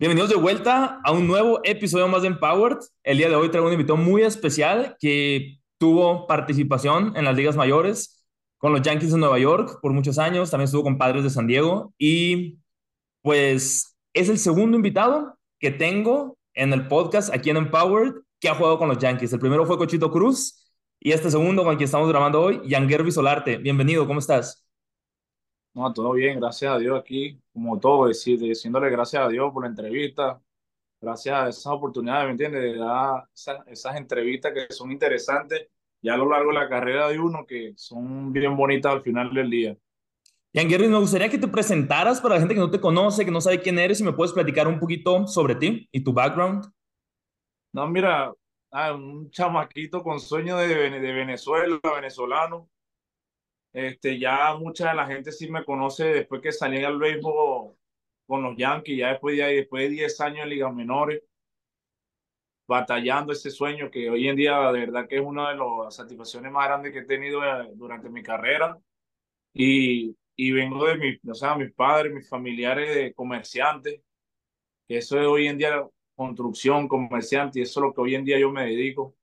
Bienvenidos de vuelta a un nuevo episodio más de Empowered. El día de hoy traigo un invitado muy especial que tuvo participación en las ligas mayores con los Yankees de Nueva York por muchos años, también estuvo con Padres de San Diego y pues es el segundo invitado que tengo en el podcast aquí en Empowered que ha jugado con los Yankees. El primero fue Cochito Cruz y este segundo con quien estamos grabando hoy, Yanguervi Solarte. Bienvenido, ¿cómo estás? No, todo bien, gracias a Dios aquí, como todo, decir, diciéndole gracias a Dios por la entrevista, gracias a esas oportunidades, ¿me entiendes? De dar esas, esas entrevistas que son interesantes ya a lo largo de la carrera de uno, que son bien bonitas al final del día. Jan Guerrero, me gustaría que te presentaras para la gente que no te conoce, que no sabe quién eres, y me puedes platicar un poquito sobre ti y tu background. No, mira, ah, un chamaquito con sueño de, de Venezuela, venezolano, este, ya mucha de la gente sí me conoce después que salí al béisbol con los Yankees, ya después de, después de 10 años en ligas menores, batallando ese sueño que hoy en día de verdad que es una de las satisfacciones más grandes que he tenido eh, durante mi carrera. Y, y vengo de mi, o sea, mis padres, mis familiares de comerciantes, que eso es hoy en día construcción, comerciante, y eso es lo que hoy en día yo me dedico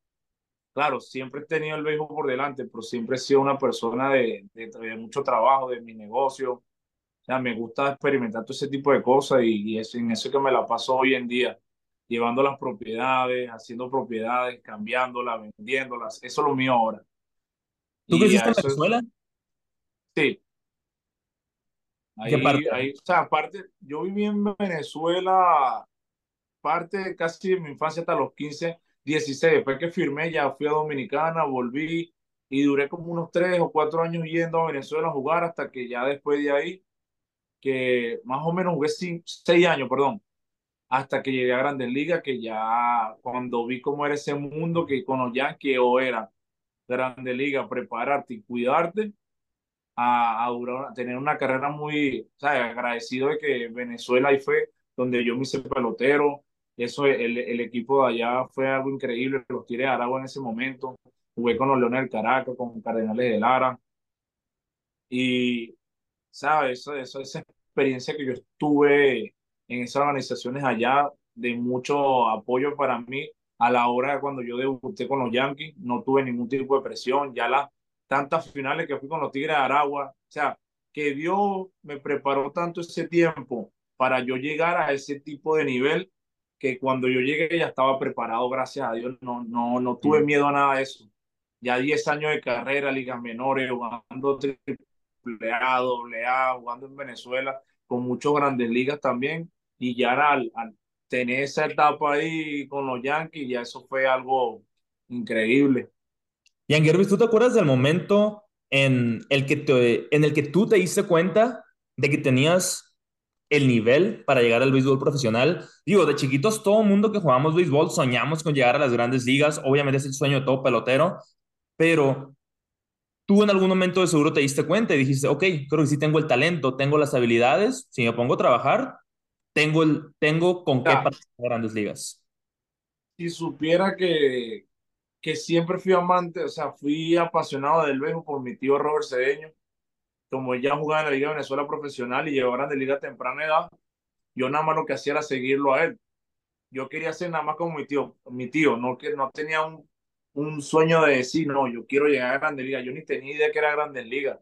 claro, siempre he tenido el béisbol por delante, pero siempre he sido una persona de, de, mucho trabajo, de mi negocio. O sea, me gusta experimentar todo ese tipo de cosas y, es en eso que me la paso hoy en día, llevando las propiedades, haciendo propiedades, cambiándolas, vendiéndolas. Eso es lo mío ahora. ¿Tú creciste en Venezuela? Sí. Ahí, parte? Ahí, o sea, aparte, yo viví en Venezuela parte casi de mi infancia hasta los 15 16, después que firmé ya fui a Dominicana, volví y duré como unos tres o cuatro años yendo a Venezuela a jugar hasta que ya después de ahí, que más o menos jugué seis años, perdón, hasta que llegué a Grandes Ligas, que ya cuando vi cómo era ese mundo que con los Yankees o era Grandes Ligas, prepararte y cuidarte, a, a, durar, a tener una carrera muy, agradecido de que Venezuela ahí fue donde yo me hice pelotero, eso, el, el equipo de allá fue algo increíble, los tiré a Aragua en ese momento, jugué con los Leones del Caracas, con Cardenales de Lara, y, ¿sabes? Eso, eso, esa experiencia que yo estuve en esas organizaciones allá, de mucho apoyo para mí a la hora de cuando yo debuté con los Yankees, no tuve ningún tipo de presión, ya las tantas finales que fui con los Tigres de Aragua, o sea, que Dios me preparó tanto ese tiempo para yo llegar a ese tipo de nivel que cuando yo llegué ya estaba preparado, gracias a Dios, no, no, no tuve miedo a nada de eso. Ya 10 años de carrera, ligas menores, jugando triple A, doble A, jugando en Venezuela, con muchas grandes ligas también, y ya al, al tener esa etapa ahí con los Yankees, ya eso fue algo increíble. Y Gervis, ¿tú te acuerdas del momento en el que te, en el que tú te diste cuenta de que tenías el nivel para llegar al béisbol profesional. Digo, de chiquitos todo mundo que jugamos béisbol soñamos con llegar a las grandes ligas, obviamente es el sueño de todo pelotero, pero tú en algún momento de seguro te diste cuenta y dijiste, ok, creo que sí tengo el talento, tengo las habilidades, si me pongo a trabajar, tengo, el, tengo con qué para grandes ligas. Si supiera que, que siempre fui amante, o sea, fui apasionado del béisbol por mi tío Robert Cedeño, como ella jugaba en la Liga de Venezuela profesional y llegó a de liga a temprana edad, yo nada más lo que hacía era seguirlo a él. Yo quería ser nada más como mi tío, mi tío, no, que, no tenía un, un sueño de decir, no, yo quiero llegar a Grandes Ligas. Yo ni tenía idea que era Grandes Ligas.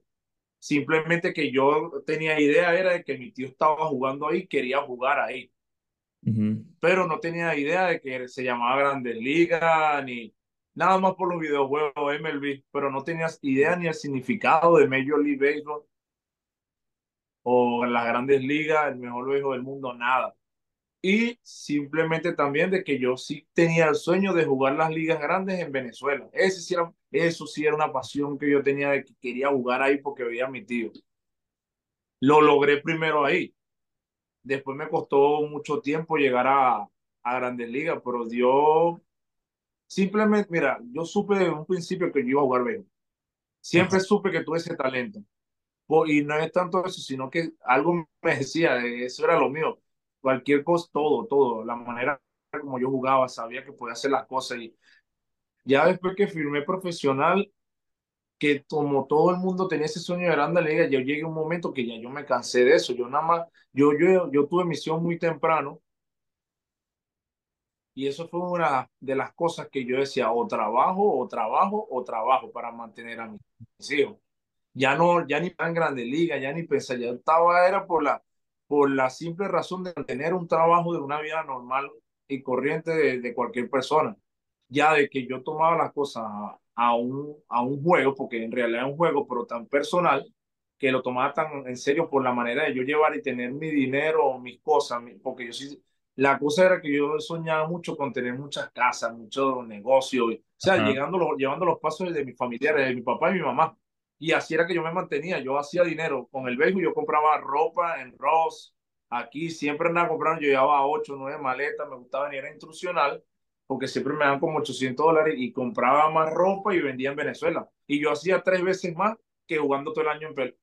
Simplemente que yo tenía idea era de que mi tío estaba jugando ahí, quería jugar ahí. Pero no tenía idea de que se llamaba Grandes Ligas, ni, nada más por los videojuegos MLB, pero no tenías idea ni el significado de Major League Baseball o las grandes ligas, el mejor béisbol del mundo, nada. Y simplemente también de que yo sí tenía el sueño de jugar las ligas grandes en Venezuela. Ese sí era, eso sí era una pasión que yo tenía de que quería jugar ahí porque veía a mi tío. lo logré primero ahí. Después me costó mucho tiempo llegar a, a Grandes Ligas, pero Dios simplemente, mira, yo supe desde un principio que yo iba a jugar béisbol. Siempre supe que tuve ese talento. Y no es tanto eso, sino que algo me decía, eso era lo mío. Cualquier cosa, todo, todo. La manera como yo jugaba, sabía que podía hacer las cosas. Y ya después que firmé profesional, que como todo el mundo tenía ese sueño de grande liga, yo llegué a un momento que ya yo me cansé de eso. Yo nada más, yo, yo, yo tuve misión muy temprano. Y eso fue una de las cosas que yo decía, o trabajo, o trabajo, o trabajo para mantener a mis hijos. Ya no, ya ni tan grande liga, ya ni pensaba, ya estaba, era por la, por la simple razón de tener un trabajo de una vida normal y corriente de, de cualquier persona. Ya de que yo tomaba las cosas a un, a un juego, porque en realidad es un juego, pero tan personal, que lo tomaba tan en serio por la manera de yo llevar y tener mi dinero, mis cosas, porque yo sí, la cosa era que yo soñaba mucho con tener muchas casas, muchos negocios, o sea, llegando, llevando los pasos de mis familiares, de mi papá y mi mamá. Y así era que yo me mantenía, yo hacía dinero con el béisbol, yo compraba ropa en Ross, aquí siempre andaba comprando, yo llevaba 8, 9 maletas, me gustaba venir a instruccional porque siempre me dan como 800 dólares y compraba más ropa y vendía en Venezuela. Y yo hacía tres veces más que jugando todo el año en,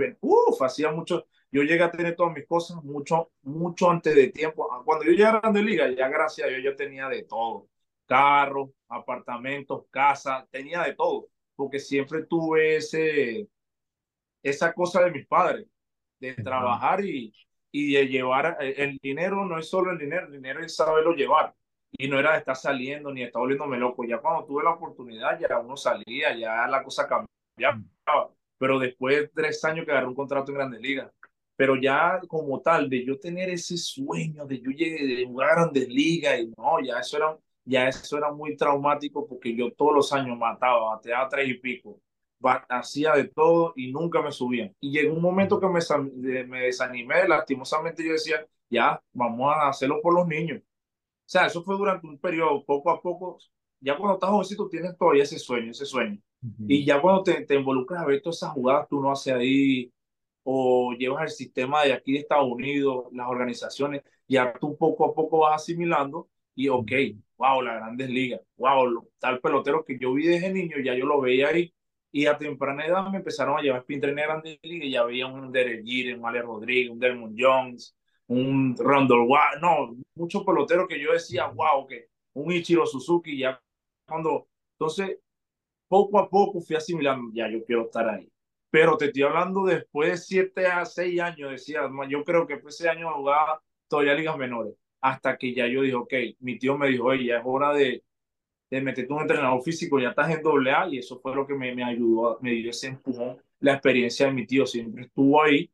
en Uf, hacía mucho. Yo llegué a tener todas mis cosas mucho, mucho antes de tiempo. Ah, cuando yo llegué a Grande Liga, ya gracias a Dios, yo tenía de todo. Carros, apartamentos, casa, tenía de todo. Porque siempre tuve ese, esa cosa de mis padres, de trabajar y, y de llevar. Eh, el dinero no es solo el dinero, el dinero es saberlo llevar y no era de estar saliendo ni de estar volviéndome loco. Ya cuando tuve la oportunidad, ya uno salía, ya la cosa cambiaba. Pero después de tres años que agarré un contrato en Grandes Ligas. Pero ya como tal, de yo tener ese sueño de yo llegué de jugar a Grandes Ligas y no, ya eso era, ya eso era muy traumático porque yo todos los años mataba, bateaba tres y pico, hacía de todo y nunca me subían. Y llegó un momento que me, me desanimé, lastimosamente yo decía, ya, vamos a hacerlo por los niños o sea, eso fue durante un periodo, poco a poco. Ya cuando estás jovencito tienes todavía ese sueño, ese sueño. Y ya cuando te, te, involucras a ver todas esas jugadas que uno hace ahí, o llevas el sistema de aquí de Estados Unidos, las organizaciones, ya tú poco a poco vas asimilando y, ok, wow, las grandes ligas, wow, tal pelotero que yo vi desde niño, ya yo lo veía ahí. Y a temprana edad me empezaron a llevar spin en grandes ligas y ya veía un Derek Jeter, un Ale Rodríguez, un Dermond Jones, un Randall Watt, no, muchos peloteros que yo decía, wow, que un Ichiro Suzuki, ya cuando, entonces, poco a poco fui asimilando, ya yo quiero estar ahí. Pero te estoy hablando después de siete a seis años, decía, yo creo que ese año jugaba todavía ligas menores, hasta que ya yo dije, ok, mi tío me dijo, oye, ya es hora de, de meterte un entrenador físico, ya estás en doble A, y eso fue lo que me, me ayudó, me dio ese empujón, la experiencia de mi tío, siempre estuvo ahí,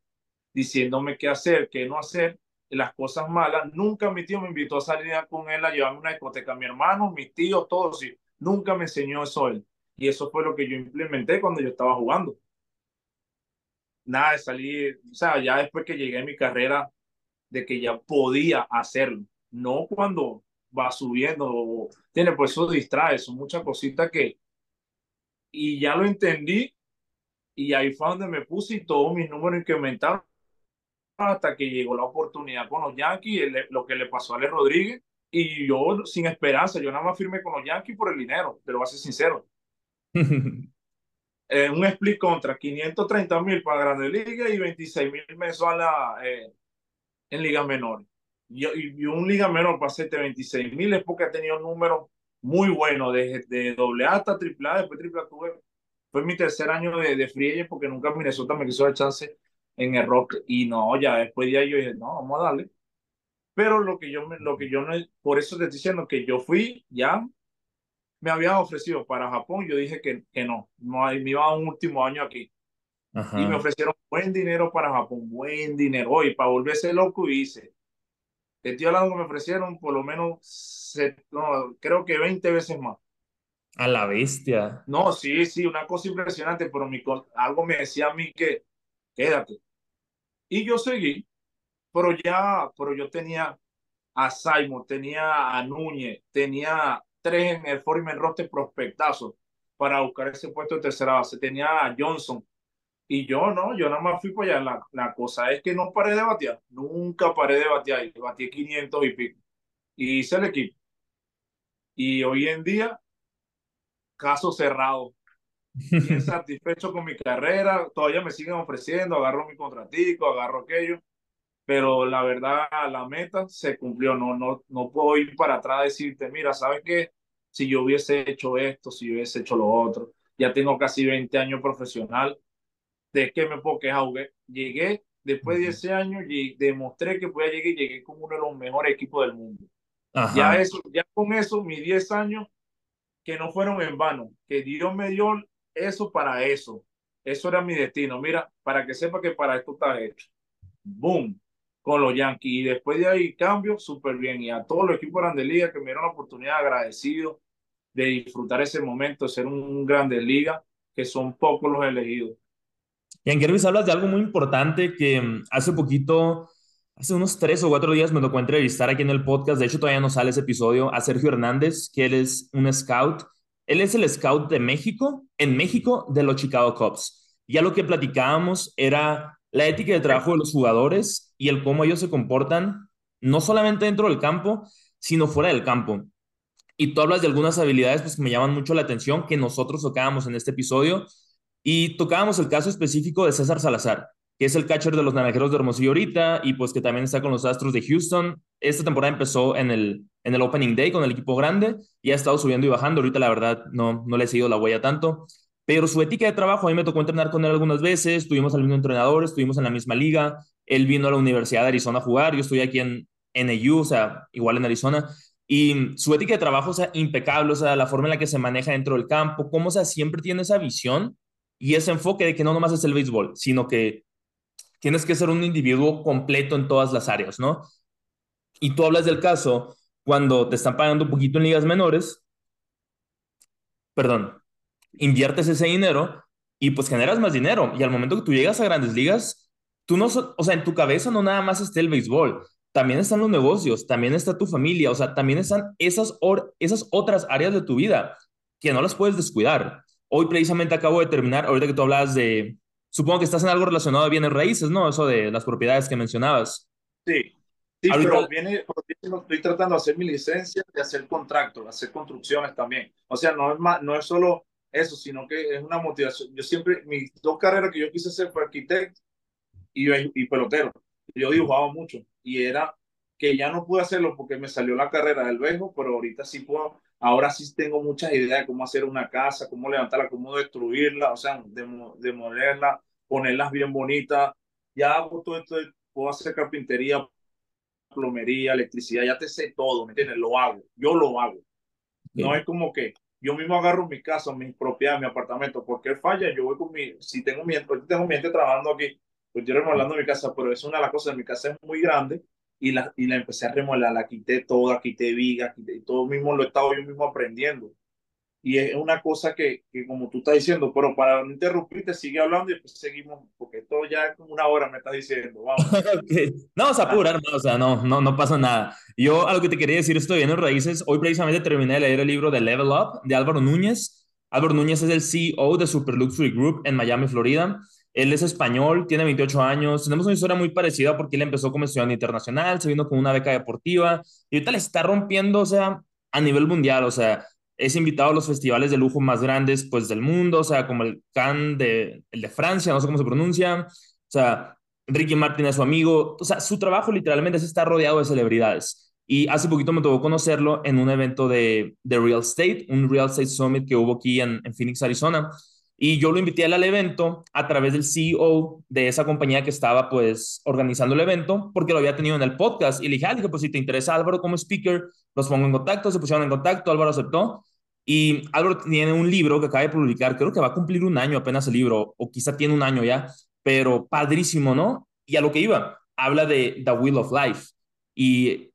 diciéndome qué hacer, qué no hacer, las cosas malas. Nunca mi tío me invitó a salir con él a llevarme una discoteca. Mi hermano, mis tíos, todos. Nunca me enseñó eso él. Y eso fue lo que yo implementé cuando yo estaba jugando. Nada de salir, o sea, ya después que llegué a mi carrera, de que ya podía hacerlo. No cuando va subiendo, tiene, pues eso distrae, son muchas cositas que... Y ya lo entendí y ahí fue donde me puse y todos mis números incrementaron hasta que llegó la oportunidad con los Yankees, lo que le pasó a Ale Rodríguez, y yo sin esperanza, yo nada más firmé con los Yankees por el dinero, te lo voy a ser sincero. Eh, un split contra 530 mil para Grandes Ligas y 26 mil mensuales eh, en ligas menores. Y, y, un liga menor para hacerte 26 mil es porque ha tenido números muy buenos, de, de doble A hasta triple A, después triple A tuve, fue mi tercer año de, de porque nunca Minnesota me quiso dar chance en el rock y no, ya después ya yo dije, no, vamos a darle. Pero lo que yo, lo que yo no, por eso te estoy diciendo que yo fui, ya me habían ofrecido para Japón, yo dije que, que no, no me iba a un último año aquí. Y me ofrecieron buen dinero para Japón, buen dinero. Oye, para volverse loco hice. Te estoy hablando que me ofrecieron por lo menos, no, creo que 20 veces más. A la bestia. No, sí, sí, una cosa impresionante, pero mi, algo me decía a mí que quédate. Y yo seguí, pero ya, pero yo tenía a Simon, tenía a Núñez, tenía tres en el Foreman roster prospectazo para buscar ese puesto de tercera base. Tenía a Johnson, Y yo no, yo nada más fui para allá. La, la cosa es que no paré de batear. Nunca paré de batear. Y batí 500 y pico. Y hice el equipo. Y hoy en día, caso cerrado. Bien satisfecho con mi carrera. Todavía me siguen ofreciendo. Agarro mi contratico, agarro aquello. Pero la verdad, la meta se cumplió. No, no, no puedo ir para atrás y decirte, mira, ¿sabes qué? Si yo hubiese hecho esto, si yo hubiese hecho lo otro. Ya tengo casi 20 años profesional ¿de qué me puedo quejar? Llegué después de ese años y demostré que podía llegar y llegué como uno de los mejores equipos del mundo. Ya, eso, ya con eso, mis 10 años, que no fueron en vano, que Dios me dio eso para eso. Eso era mi destino. Mira, para que sepa que para esto está hecho. Boom, con los Yankees. Y después de ahí cambio súper bien. Y a todos los equipos de Liga que me dieron la oportunidad, agradecido de disfrutar ese momento, de ser un grande liga, que son pocos los elegidos. Y en Gervis hablas de algo muy importante que mm, hace poquito, hace unos tres o cuatro días me tocó entrevistar aquí en el podcast. De hecho, todavía no sale ese episodio a Sergio Hernández, que él es un scout. Él es el scout de México, en México, de los Chicago Cubs. Ya lo que platicábamos era la ética de trabajo de los jugadores y el cómo ellos se comportan, no solamente dentro del campo, sino fuera del campo. Y tú hablas de algunas habilidades pues, que me llaman mucho la atención, que nosotros tocábamos en este episodio, y tocábamos el caso específico de César Salazar, que es el catcher de los Naranjeros de Hermosillo ahorita y pues que también está con los Astros de Houston. Esta temporada empezó en el, en el Opening Day con el equipo grande y ha estado subiendo y bajando. Ahorita la verdad no, no le he seguido la huella tanto, pero su ética de trabajo, a mí me tocó entrenar con él algunas veces, estuvimos al mismo entrenador, estuvimos en la misma liga, él vino a la Universidad de Arizona a jugar, yo estoy aquí en NAU, o sea, igual en Arizona, y su ética de trabajo, o sea, impecable, o sea, la forma en la que se maneja dentro del campo, cómo, o sea, siempre tiene esa visión y ese enfoque de que no nomás es el béisbol, sino que tienes que ser un individuo completo en todas las áreas, ¿no? Y tú hablas del caso cuando te están pagando un poquito en ligas menores, perdón, inviertes ese dinero y pues generas más dinero. Y al momento que tú llegas a grandes ligas, tú no, o sea, en tu cabeza no nada más está el béisbol, también están los negocios, también está tu familia, o sea, también están esas, esas otras áreas de tu vida que no las puedes descuidar. Hoy precisamente acabo de terminar, ahorita que tú hablas de, supongo que estás en algo relacionado a bienes raíces, ¿no? Eso de las propiedades que mencionabas. Sí, sí, pero viene, estoy tratando de hacer mi licencia de hacer contratos, hacer construcciones también. O sea, no es, más, no es solo eso, sino que es una motivación. Yo siempre, mis dos carreras que yo quise hacer fue arquitecto y, y pelotero. Yo dibujaba mucho y era que ya no pude hacerlo porque me salió la carrera del béisbol, pero ahorita sí puedo Ahora sí tengo muchas ideas de cómo hacer una casa, cómo levantarla, cómo destruirla, o sea, demolerla, ponerlas bien bonitas. Ya hago todo esto, puedo hacer carpintería, plomería, electricidad, ya te sé todo, ¿me entiendes? Lo hago, yo lo hago. No es como que yo mismo agarro mi casa, mi propiedad, mi apartamento, porque falla, yo voy con mi, si tengo mi, tengo mi gente trabajando aquí, pues yo remodelando mi casa, pero es una de las cosas, mi casa es muy grande y la, y la empecé a remodelar, la quité toda, quité vigas, quité, todo mismo lo he estado yo mismo aprendiendo. Y es una cosa que, que, como tú estás diciendo, pero para no interrumpirte, sigue hablando y después seguimos, porque todo ya es como una hora me estás diciendo, vamos. No, o sea, apura, o sea, no, no, no pasa nada. Yo algo que te quería decir, estoy en raíces, hoy precisamente terminé de leer el libro de Level Up de Álvaro Núñez. Álvaro Núñez es el CEO de Super Luxury Group en Miami, Florida. Él es español, tiene 28 años. Tenemos una historia muy parecida porque él empezó como estudiante internacional, se vino con una beca deportiva y ahorita le está rompiendo, o sea, a nivel mundial, o sea, es invitado a los festivales de lujo más grandes, pues, del mundo, o sea, como el Cannes de, el de Francia, no sé cómo se pronuncia, o sea, Ricky Martin es su amigo, o sea, su trabajo literalmente es estar rodeado de celebridades. Y hace poquito me tocó conocerlo en un evento de, de Real Estate, un Real Estate Summit que hubo aquí en, en Phoenix, Arizona. Y yo lo invité al evento a través del CEO de esa compañía que estaba pues organizando el evento, porque lo había tenido en el podcast. Y le dije, ah, dije, pues si te interesa Álvaro como speaker, los pongo en contacto, se pusieron en contacto, Álvaro aceptó. Y Álvaro tiene un libro que acaba de publicar, creo que va a cumplir un año apenas el libro, o quizá tiene un año ya, pero padrísimo, ¿no? Y a lo que iba, habla de The Wheel of Life. Y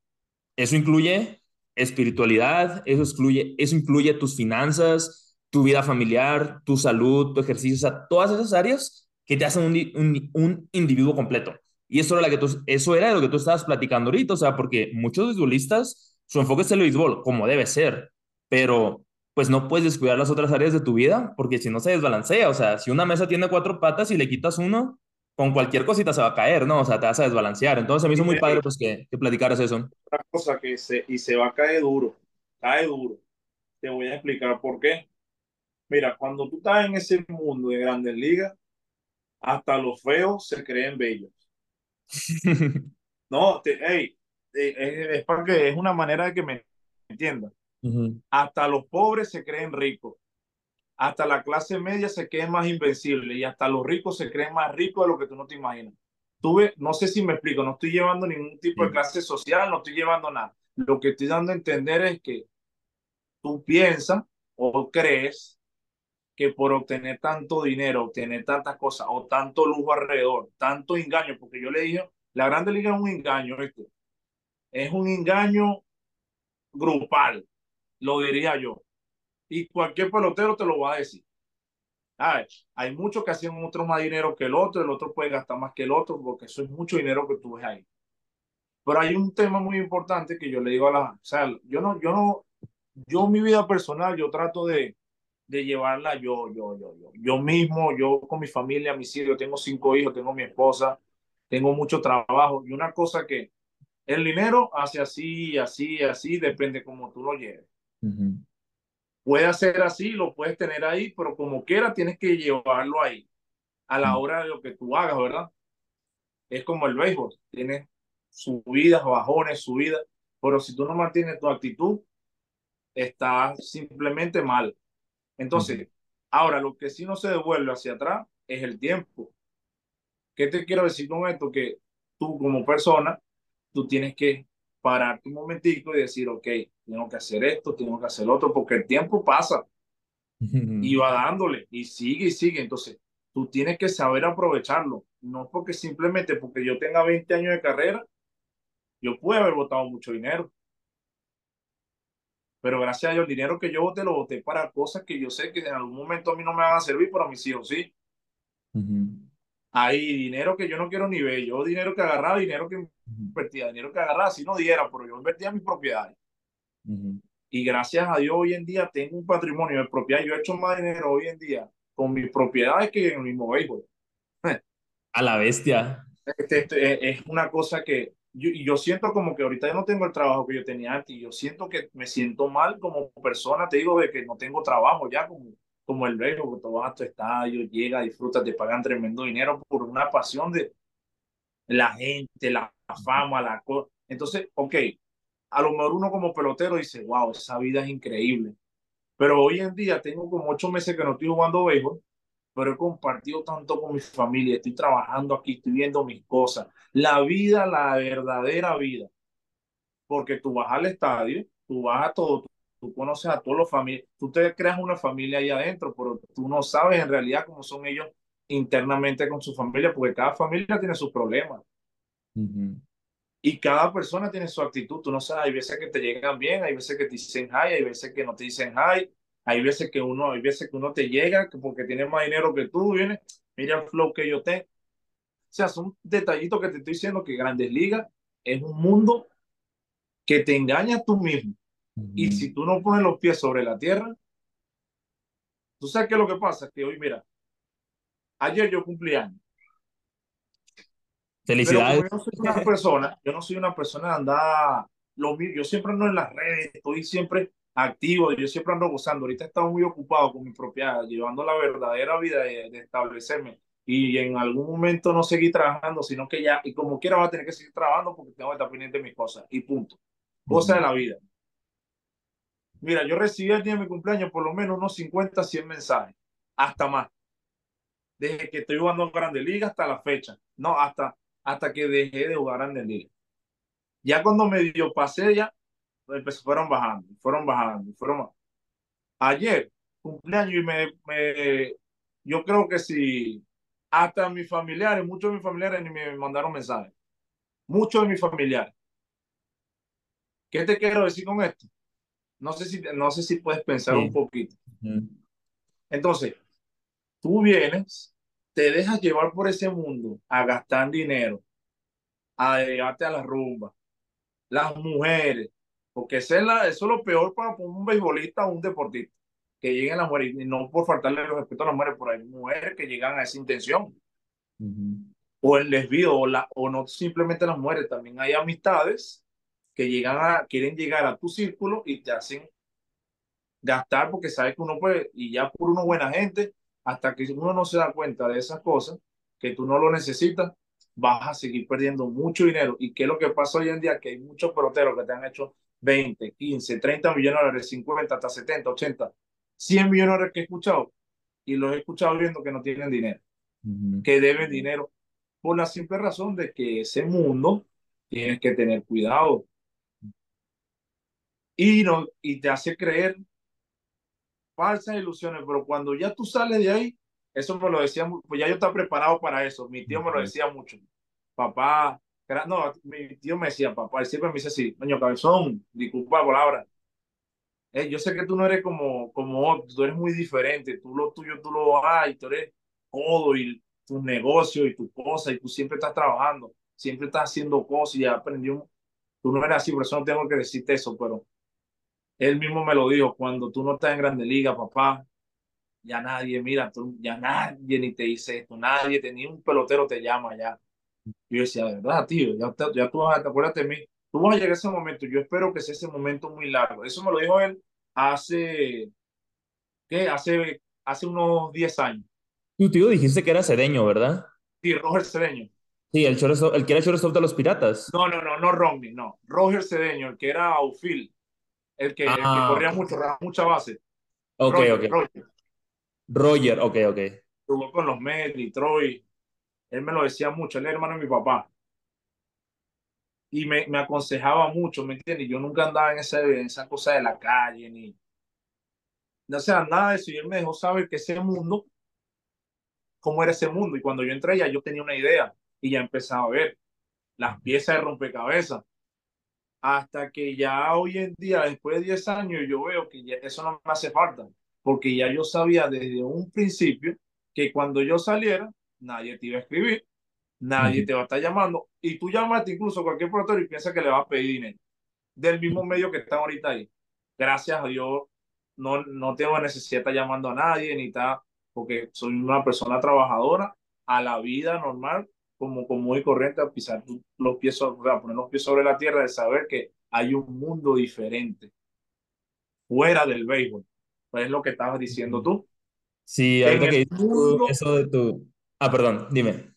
eso incluye espiritualidad, eso incluye, eso incluye tus finanzas, tu vida familiar, tu salud, tu ejercicio, o sea, todas esas áreas que te hacen un, un, individuo completo. Y eso era, la que tú, eso era de lo que tú estabas platicando ahorita, o sea, porque muchos beisbolistas, su enfoque es el béisbol, como debe ser, pero pues no puedes descuidar las otras áreas de tu vida, porque si no se desbalancea, o sea, si una mesa tiene cuatro patas y le quitas uno, con cualquier cosita se va a caer, ¿no? O sea, te vas a desbalancear. Entonces a mí hizo muy padre pues que, que platicaras eso. Otra cosa que se, y se va a caer duro, cae duro. Te voy a explicar por qué. Mira, cuando tú estás en ese mundo de grandes ligas, hasta los feos se creen bellos. no, te, hey, es, para que es una manera de que me entiendan. Hasta los pobres se creen ricos. Hasta la clase media se cree más invencible y hasta los ricos se creen más ricos de lo que tú no te imaginas. Tuve, no sé si me explico, no estoy llevando ningún tipo de clase social, no estoy llevando nada. Lo que estoy dando a entender es que tú piensas o crees que por obtener tanto dinero, obtener tantas cosas o tanto lujo alrededor, tanto engaño, porque yo le dije, la Grande Liga es un engaño, este. Es un engaño grupal, lo diría yo. Y cualquier pelotero te lo va a decir. Hay muchos que hacen otro más dinero que el otro, el otro puede gastar más que el otro, porque eso es mucho dinero que tú ves ahí. Pero hay un tema muy importante que yo le digo a la, o sea, yo no, yo no, yo mi vida personal, yo trato de, de llevarla yo, yo, yo, yo, yo mismo, yo con mi familia, mis hijos, tengo cinco hijos, tengo mi esposa, tengo mucho trabajo y una cosa que el dinero hace así, así, así, depende cómo tú lo lleves. Puede ser así, lo puedes tener ahí, pero como quiera tienes que llevarlo ahí a la hora de lo que tú hagas, ¿verdad? Es como el béisbol, tiene subidas, bajones, subidas, pero si tú no mantienes tu actitud, estás simplemente mal. Entonces, ahora lo que sí no se devuelve hacia atrás es el tiempo. ¿Qué te quiero decir con esto? Que tú como persona, tú tienes que pararte un momentico y decir, ok, tengo que hacer esto, tengo que hacer otro, porque el tiempo pasa y va dándole y sigue y sigue. Entonces, tú tienes que saber aprovecharlo. No porque simplemente porque yo tenga 20 años de carrera, yo pude haber votado mucho dinero. Pero gracias a Dios, el dinero que yo voté lo voté para cosas que yo sé que en algún momento a mí no me van a servir, pero a mis hijos sí. Hay dinero que yo no quiero ni ver. Yo dinero que agarraba, dinero que invertía, dinero que agarraba, si no diera, pero yo invertía en mis propiedades. Y gracias a Dios hoy en día tengo un patrimonio de propiedad. Yo he hecho más dinero hoy en día con mis propiedades que en el mismo béisbol. A la bestia. Este, este, es una cosa que yo, yo siento como que ahorita yo no tengo el trabajo que yo tenía antes. Yo siento que me siento mal como persona, te digo, de que no tengo trabajo ya como como el béisbol, que tú vas a tu estadio, llegas, disfrutas, te pagan tremendo dinero por una pasión de la gente, la fama, la cosa. Entonces, ok, a lo mejor uno como pelotero dice, wow, esa vida es increíble. Pero hoy en día tengo como ocho meses que no estoy jugando béisbol, pero he compartido tanto con mi familia, estoy trabajando aquí, estoy viendo mis cosas. La vida, la verdadera vida. Porque tú vas al estadio, tú vas a todo, tú conoces a todos los familiares, tú te creas una familia ahí adentro, pero tú no sabes en realidad cómo son ellos internamente con su familia, porque cada familia tiene sus problemas. Y cada persona tiene su actitud, tú no sabes, hay veces que te llegan bien, hay veces que te dicen hi, hay veces que no te dicen hi, hay veces que uno, hay veces que uno te llega porque tiene más dinero que tú, viene, mira el flow que yo tengo. O sea, son detallitos que te estoy diciendo que Grandes Ligas es un mundo que te engaña tú mismo. Y si tú no pones los pies sobre la tierra, tú sabes qué es lo que pasa, que hoy, mira, ayer yo cumplí años. Felicidades. yo no soy una persona, yo no soy una persona de andar, lo yo siempre ando en las redes, estoy siempre activo, yo siempre ando gozando. Ahorita he estado muy ocupado con mi propia, llevando la verdadera vida de, de establecerme y en algún momento no seguí trabajando, sino que ya, y como quiera, va a tener que seguir trabajando porque tengo que estar pendiente de mis cosas y punto. Cosa de la vida. Mira, yo recibí el día de mi cumpleaños por lo menos unos 50, 100 mensajes, hasta más. Desde que estoy jugando en Grandes Ligas hasta la fecha. No, hasta, hasta que dejé de jugar Grandes Ligas. Ya cuando me dio pasé ya, pues fueron bajando, fueron bajando, fueron bajando. Ayer, cumpleaños, y me, me, yo creo que si hasta mis familiares, muchos de mis familiares me mandaron mensajes. Muchos de mis familiares. ¿Qué te quiero decir con esto? No sé si, no sé si puedes pensar un poquito. Entonces, tú vienes, te dejas llevar por ese mundo a gastar dinero, a llevarte a la rumba, las mujeres, porque eso es, la, eso es lo peor para un beisbolista o un deportista. que lleguen las mujeres, y no por faltarle el respeto a las mujeres, pero hay mujeres que llegan a esa intención. O el desvío, o, la, o no simplemente las mujeres, también hay amistades que llegan a, quieren llegar a tu círculo y te hacen gastar porque sabes que uno puede, y ya por uno buena gente, hasta que uno no se da cuenta de esas cosas, que tú no lo necesitas, vas a seguir perdiendo mucho dinero. ¿Y qué es lo que pasa hoy en día? Que hay muchos peloteros que te han hecho 20, 15, 30 millones de dólares, 50, hasta 70, 80, 100 millones de dólares que he escuchado y los he escuchado viendo que no tienen dinero, que deben dinero, por la simple razón de que ese mundo tienes que tener cuidado. Y, no, y te hace creer falsas ilusiones, pero cuando ya tú sales de ahí, eso me lo decía, pues ya yo estaba preparado para eso. Mi tío me lo decía mucho. Papá, no, mi tío me decía, papá, él siempre me dice así, doño cabezón, disculpa la palabra. Eh, yo sé que tú no eres como, como tú eres muy diferente, tú lo tuyo, tú lo hay, tú eres todo y tu negocio y tu cosa, y tú siempre estás trabajando, siempre estás haciendo cosas y ya aprendió. Tú no eres así, por eso no tengo que decirte eso, pero él mismo me lo dijo, cuando tú no estás en Grande Liga, papá, ya nadie, mira, tú, ya nadie ni te dice esto, nadie, te, ni un pelotero te llama ya. Yo decía, verdad, tío, ya, ya tú vas a, acuérdate de mí, tú vas a llegar a ese momento, yo espero que sea ese momento muy largo. Eso me lo dijo él hace, ¿qué? Hace, hace unos 10 años. Tu tío dijiste que era Cedeño, ¿verdad? Sí, Roger Cedeño. Sí, el, el que era el shortstop de los Piratas. No, no, no, no Romney, no. Roger Cedeño, el que era outfield, el que, el que ah, corría mucho, mucha base. Ok, ok. Roger. Roger, ok, ok. Jugó con los Mets, Detroit. Él me lo decía mucho, él es hermano de mi papá. Y me, me aconsejaba mucho, ¿me entiendes? Yo nunca andaba en, esa, en esa cosa de la calle, ni. No sea, nada de eso. Y él me dejó saber que ese mundo, cómo era ese mundo. Y cuando yo entré ya yo tenía una idea y ya empezaba a ver las piezas de rompecabezas. Hasta que ya hoy en día, después de 10 años, yo veo que eso no me hace falta porque ya yo sabía desde un principio que cuando yo saliera, nadie te iba a escribir, nadie te va a estar llamando, y tú llamaste incluso a cualquier productor y piensa que le va a pedir dinero, del mismo medio que están ahorita ahí. Gracias a Dios, no, no tengo necesidad de estar llamando a nadie, ni está, porque soy una persona trabajadora a la vida normal, como común y corriente, a pisar los pies, a poner los pies sobre la tierra, de saber que hay un mundo diferente fuera del béisbol es lo que estabas diciendo tú. Sí, ahorita que eso de tu... Ah, perdón, dime.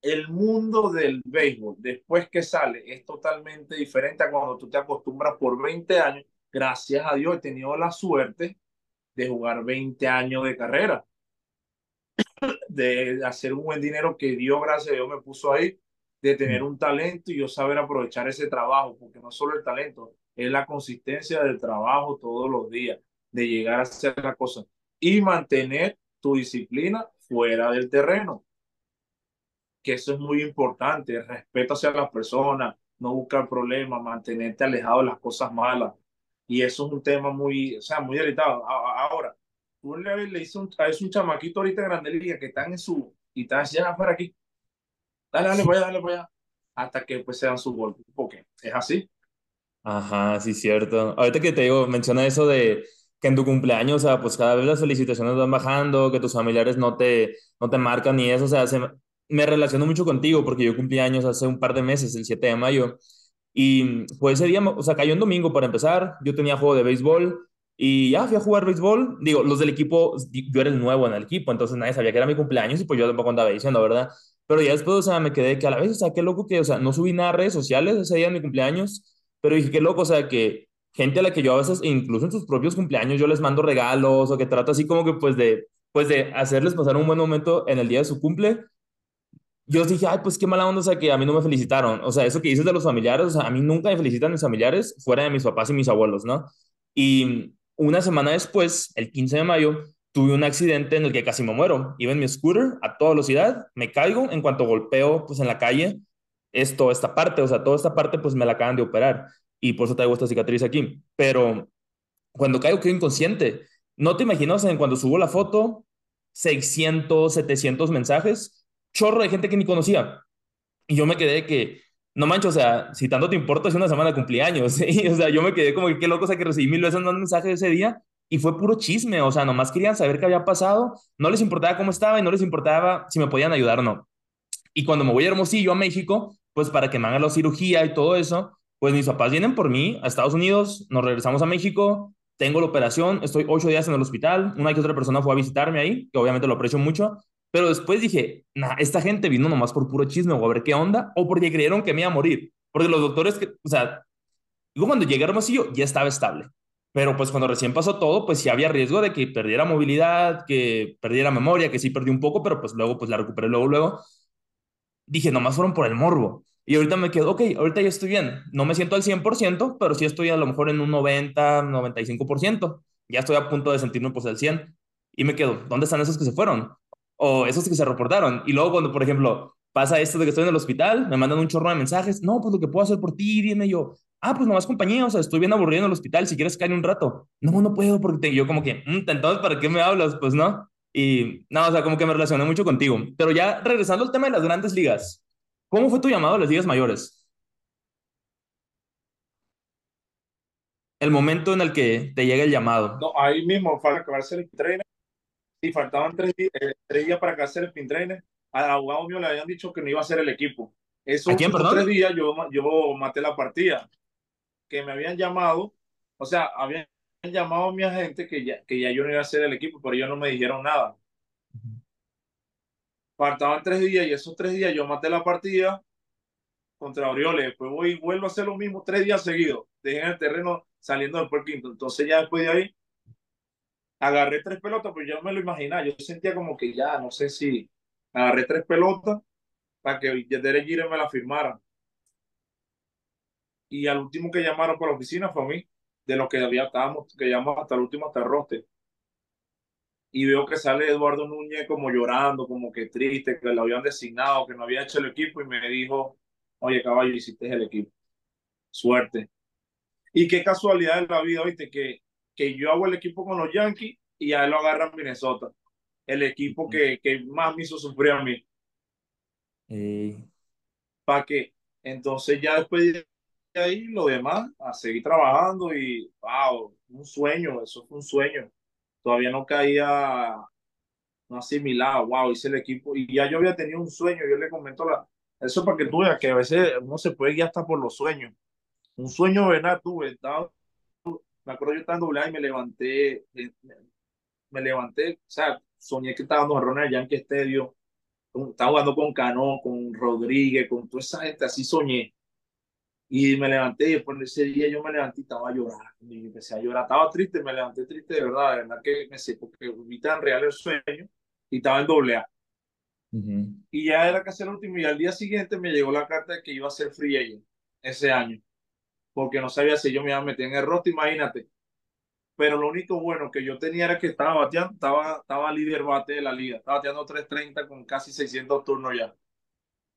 El mundo del béisbol, después que sale, es totalmente diferente a cuando tú te acostumbras por 20 años. Gracias a Dios he tenido la suerte de jugar 20 años de carrera, de hacer un buen dinero que Dios, gracias a Dios, me puso ahí, de tener un talento y yo saber aprovechar ese trabajo, porque no solo el talento, es la consistencia del trabajo todos los días de llegar a hacer la cosa y mantener tu disciplina fuera del terreno. Que eso es muy importante, respeto hacia las personas, no buscar problemas, mantenerte alejado de las cosas malas. Y eso es un tema muy, o sea, muy delicado. Ahora, tú le, dices un, a un chamaquito ahorita Grande Liga que están en su, y están ya para aquí. Dale, dale, voy a dale, voy a Hasta que pues sean su golpe, porque es así. Ajá, sí, cierto. Ahorita que te digo, menciona eso de que en tu cumpleaños, o sea, pues cada vez las felicitaciones van bajando, que tus familiares no te, no te marcan ni eso, o sea, me relaciono mucho contigo porque yo cumplí años hace un par de meses, el 7 de mayo, y pues ese día, o sea, cayó un domingo para empezar, yo tenía juego de béisbol y ya fui a jugar béisbol, digo, los del equipo, yo era el nuevo en el equipo, entonces nadie sabía que era mi cumpleaños y pues yo tampoco andaba diciendo, ¿verdad? Pero ya después, o sea, me quedé que a la vez, o sea, qué loco que, o sea, no subí nada a redes sociales ese día de mi cumpleaños, pero dije, qué loco, o sea, que gente a la que yo a veces, incluso en sus propios cumpleaños, yo les mando regalos o que trato así como que pues de, pues de hacerles pasar un buen momento en el día de su cumple. Yo dije, ay, pues qué mala onda, o sea, que a mí no me felicitaron. O sea, eso que dices de los familiares, o sea, a mí nunca me felicitan mis familiares fuera de mis papás y mis abuelos, ¿no? Y una semana después, el 15 de mayo, tuve un accidente en el que casi me muero. Iba en mi scooter a toda velocidad, me caigo en cuanto golpeo, pues en la calle, esto, esta parte, o sea, toda esta parte, pues me la acaban de operar y por eso traigo esta cicatriz aquí. Pero cuando caigo quedo inconsciente. No te imaginas en cuando subo la foto, 600, 700 mensajes, chorro de gente que ni conocía. Y yo me quedé que, no mancho, o sea, si tanto te importa, es una semana de cumpleaños. ¿sí? O sea, yo me quedé como que qué loco, o sea, que recibí mil veces más mensajes ese día y fue puro chisme, o sea, nomás querían saber qué había pasado, no les importaba cómo estaba y no les importaba si me podían ayudar o no. Y cuando me voy a Hermosillo, a México, pues para que me hagan la cirugía y todo eso, pues mis papás vienen por mí a Estados Unidos, nos regresamos a México, tengo la operación, estoy ocho días en el hospital, una que otra persona fue a visitarme ahí, que obviamente lo aprecio mucho, pero después dije, nah, esta gente vino nomás por puro chisme o a ver qué onda, o porque creyeron que me iba a morir. Porque los doctores, que, o sea, digo, cuando llegué a Hermosillo ya estaba estable. Pero pues cuando recién pasó todo, pues sí había riesgo de que perdiera movilidad, que perdiera memoria, que sí perdí un poco, pero pues luego pues la recuperé luego, luego. Dije, nomás fueron por el morbo. Y ahorita me quedo, ok, ahorita ya estoy bien. No me siento al 100%, pero sí estoy a lo mejor en un 90, 95%. Ya estoy a punto de sentirme pues al 100. Y me quedo, ¿dónde están esos que se fueron? O esos que se reportaron. Y luego cuando, por ejemplo, pasa esto de que estoy en el hospital, me mandan un chorro de mensajes. No, pues lo que puedo hacer por ti, dime yo. Ah, pues nomás compañía, o sea, estoy bien aburrido en el hospital, si quieres caer un rato. No, no puedo, porque yo como que, mm, entonces, ¿para qué me hablas? Pues no. Y no, o sea, como que me relacioné mucho contigo. Pero ya regresando al tema de las grandes ligas, ¿cómo fue tu llamado a las ligas mayores? El momento en el que te llega el llamado. No, ahí mismo, para acabarse el trainer, y faltaban tres, días, eh, tres días para hacer el pin trainer, al abogado mío le habían dicho que no iba a ser el equipo. Esos tres días yo, yo maté la partida que me habían llamado, o sea, habían llamado a mi agente que ya, que ya yo no iba a ser el equipo, pero ellos no me dijeron nada. Faltaban tres días y esos tres días yo maté la partida contra Orioles. Después voy y vuelvo a hacer lo mismo tres días seguidos. Dejé en el terreno saliendo del quinto. Entonces ya después de ahí agarré tres pelotas, pero yo me lo imaginaba. Yo sentía como que ya, no sé si agarré tres pelotas para que Derek Jeter me la firmara y al último que llamaron por la oficina fue a mí, de los que había estábamos, que llamamos hasta el último, hasta el roster. Y veo que sale Eduardo Núñez como llorando, como que triste, que lo habían designado, que no había hecho el equipo y me dijo, oye caballo, hiciste el equipo. Suerte. Y qué casualidad en la vida, viste, que, que yo hago el equipo con los Yankees y a él lo agarran Minnesota. El equipo que, que más me hizo sufrir a mí. ¿Para qué? Entonces ya después de ahí lo demás, a seguir trabajando y, wow, un sueño, eso fue un sueño. Todavía no caía, no asimilaba, wow, hice el equipo y ya yo había tenido un sueño, yo le comento la, eso para que tú veas que a veces uno se puede guiar hasta por los sueños. Un sueño, ¿verdad? Tuve, estaba, me acuerdo yo estaba en doble y me levanté, eh, me, levanté, o sea, soñé que estaba dando errores allá en Yankee Estadio, estaba jugando con Cano, con Rodríguez, con toda esa gente, así soñé. Y me levanté y después de ese día yo me levanté y estaba llorando. Y empecé a llorar. Estaba triste, me levanté triste de verdad, de verdad que me sé, porque vi tan real el sueño y estaba en doble A. Y ya era casi el último. Y al día siguiente me llegó la carta de que iba a ser free agent ese año. Porque no sabía si yo me iba a meter en el roster, imagínate. Pero lo único bueno que yo tenía era que estaba bateando, estaba, estaba líder bate de la liga. Estaba bateando 330 con casi 600 turnos ya.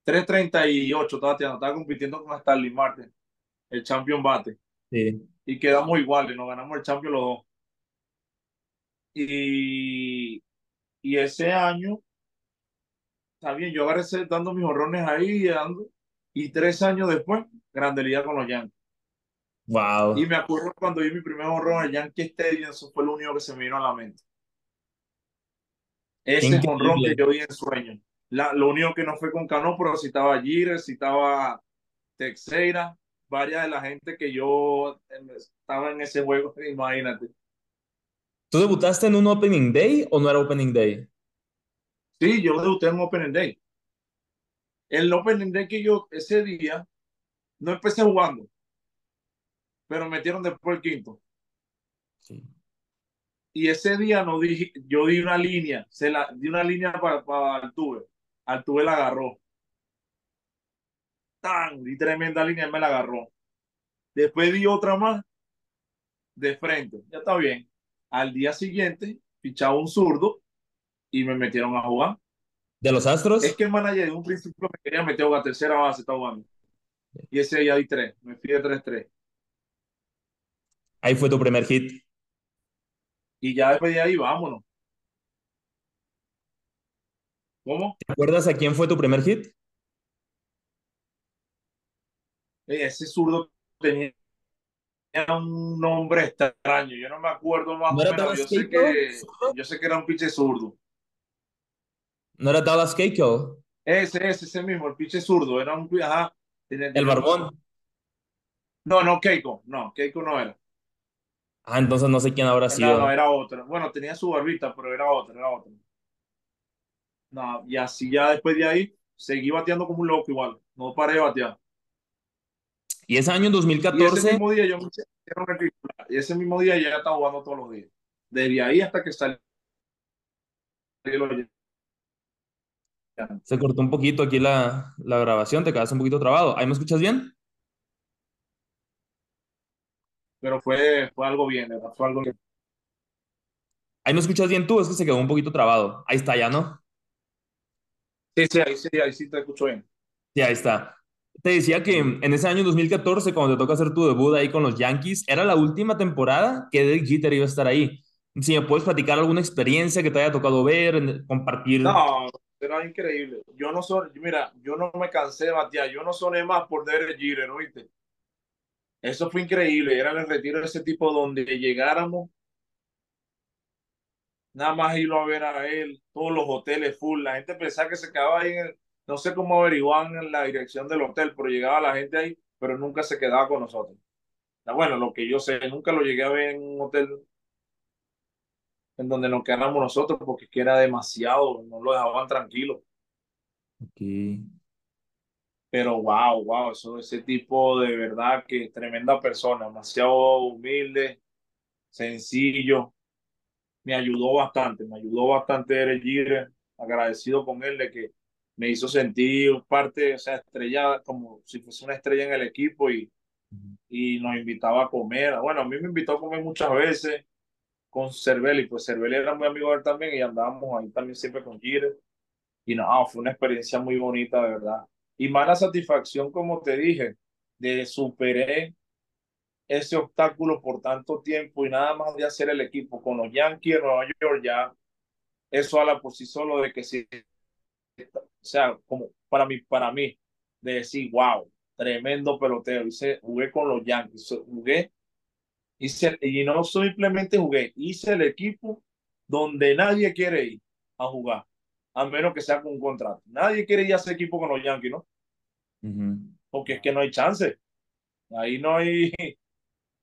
3.38 estaba, estaba compitiendo con Stanley Martin, el champion bate. Sí. Y quedamos iguales, nos ganamos el champion los dos. Y, y ese año, está bien, yo agarré dando mis horrones ahí, dando, y tres años después, grande liga con los Yankees. Wow. Y me acuerdo cuando vi mi primer horror en Yankee Stadium, eso fue lo único que se me vino a la mente. Ese honrón que yo vi en sueño lo único que no fue con Cano, pero si estaba Gire, si estaba Texeira, varias de la gente que yo estaba en ese juego, imagínate. ¿Tú debutaste en un Opening Day o no era Opening Day? Sí, yo debuté en Opening Day. El Opening Day que yo ese día no empecé jugando, pero metieron después el quinto. Sí. Y ese día no dije, yo di una línea, se la di una línea para, para Altuve. Altuve la agarró. Tan, di tremenda línea, me la agarró. Después di otra más de frente. Ya está bien. Al día siguiente, fichaba un zurdo y me metieron a jugar. ¿De los Astros? Es que el manager de un principio me quería meter a la tercera base, está jugando. Y ese día di tres. Me fui de 3-3. Ahí fue tu primer hit. Y ya después de ahí, vámonos. ¿Cómo? ¿Te acuerdas a quién fue tu primer hit? Ese zurdo tenía un nombre extraño. Yo no me acuerdo más o menos. Yo sé, que, yo sé que era un pinche zurdo. ¿No era Dallas Keiko? Ese, ese, ese mismo, el pinche zurdo. Era un. Ajá, el barbón. No, no, Keiko. No, Keiko no era. Ah, entonces no sé quién habrá sido. No, no, era otro. Bueno, tenía su barbita, pero era otro, era otro. No, y así ya después de ahí, seguí bateando como un loco igual. No paré de batear. Y ese año 2014. Y ese mismo día yo me Y ese mismo día ya estaba jugando todos los días. Desde ahí hasta que salí. Se cortó un poquito aquí la, la grabación, te quedaste un poquito trabado. ¿Ahí me escuchas bien? Pero fue, fue algo bien, Fue algo bien. Ahí me escuchas bien tú, es que se quedó un poquito trabado. Ahí está ya, ¿no? Sí, sí, ahí sí, ahí sí te escucho bien. Sí, ahí está. Te decía que en ese año 2014, cuando te toca hacer tu debut ahí con los Yankees, era la última temporada que Derek Jeter iba a estar ahí. Si me puedes platicar alguna experiencia que te haya tocado ver, compartir. No, era increíble. Yo no soy, mira, yo no me cansé batear, yo no soné más por Derek Jeter, ¿oíste? Eso fue increíble, era el retiro de ese tipo donde llegáramos, nada más irlo a ver a él, todos los hoteles full, la gente pensaba que se quedaba ahí en el, no sé cómo averiguaban en la dirección del hotel, pero llegaba la gente ahí, pero nunca se quedaba con nosotros. Bueno, lo que yo sé, nunca lo llegué a ver en un hotel en donde nos quedamos nosotros porque que era demasiado, no lo dejaban tranquilo. Okay. Pero wow, wow, eso, ese tipo de verdad que tremenda persona, demasiado humilde, sencillo, me ayudó bastante, me ayudó bastante Eric agradecido con él de que me hizo sentir parte, o sea, estrellada, como si fuese una estrella en el equipo y, y nos invitaba a comer. Bueno, a mí me invitó a comer muchas veces con Cervelli, pues Cervelli era muy amigo de él también y andábamos ahí también siempre con Gire. Y no, fue una experiencia muy bonita, de verdad. Y más la satisfacción, como te dije, de superé ese obstáculo por tanto tiempo y nada más de hacer el equipo con los Yankees de Nueva York, ya eso habla por sí solo de que si o sea, como para mí, para mí, de decir, wow, tremendo pelotero. Hice, jugué con los Yankees, jugué, hice, y no simplemente jugué, hice el equipo donde nadie quiere ir a jugar, a menos que sea con un contrato. Nadie quiere ir a ese equipo con los Yankees, ¿no? Porque es que no hay chance. Ahí no hay.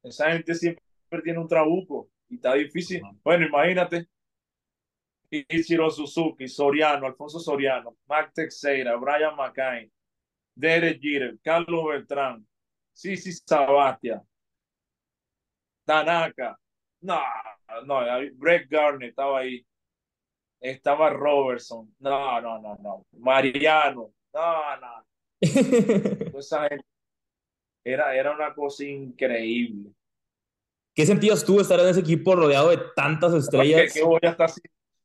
Esa gente siempre tiene un trabuco y está difícil. Bueno, imagínate, Ichiro Suzuki, Soriano, Alfonso Soriano, Mac Teixeira, Brian McCain, Derek Jeter, Carlos Beltrán, Sisi Sabatia, Tanaka, no, no, Brett Garner estaba ahí, estaba Robertson, no, no, no, no, Mariano, no, no. Esa gente era, era una cosa increíble. ¿Qué sentías tú estar en ese equipo rodeado de tantas estrellas? ¿Qué, voy a estar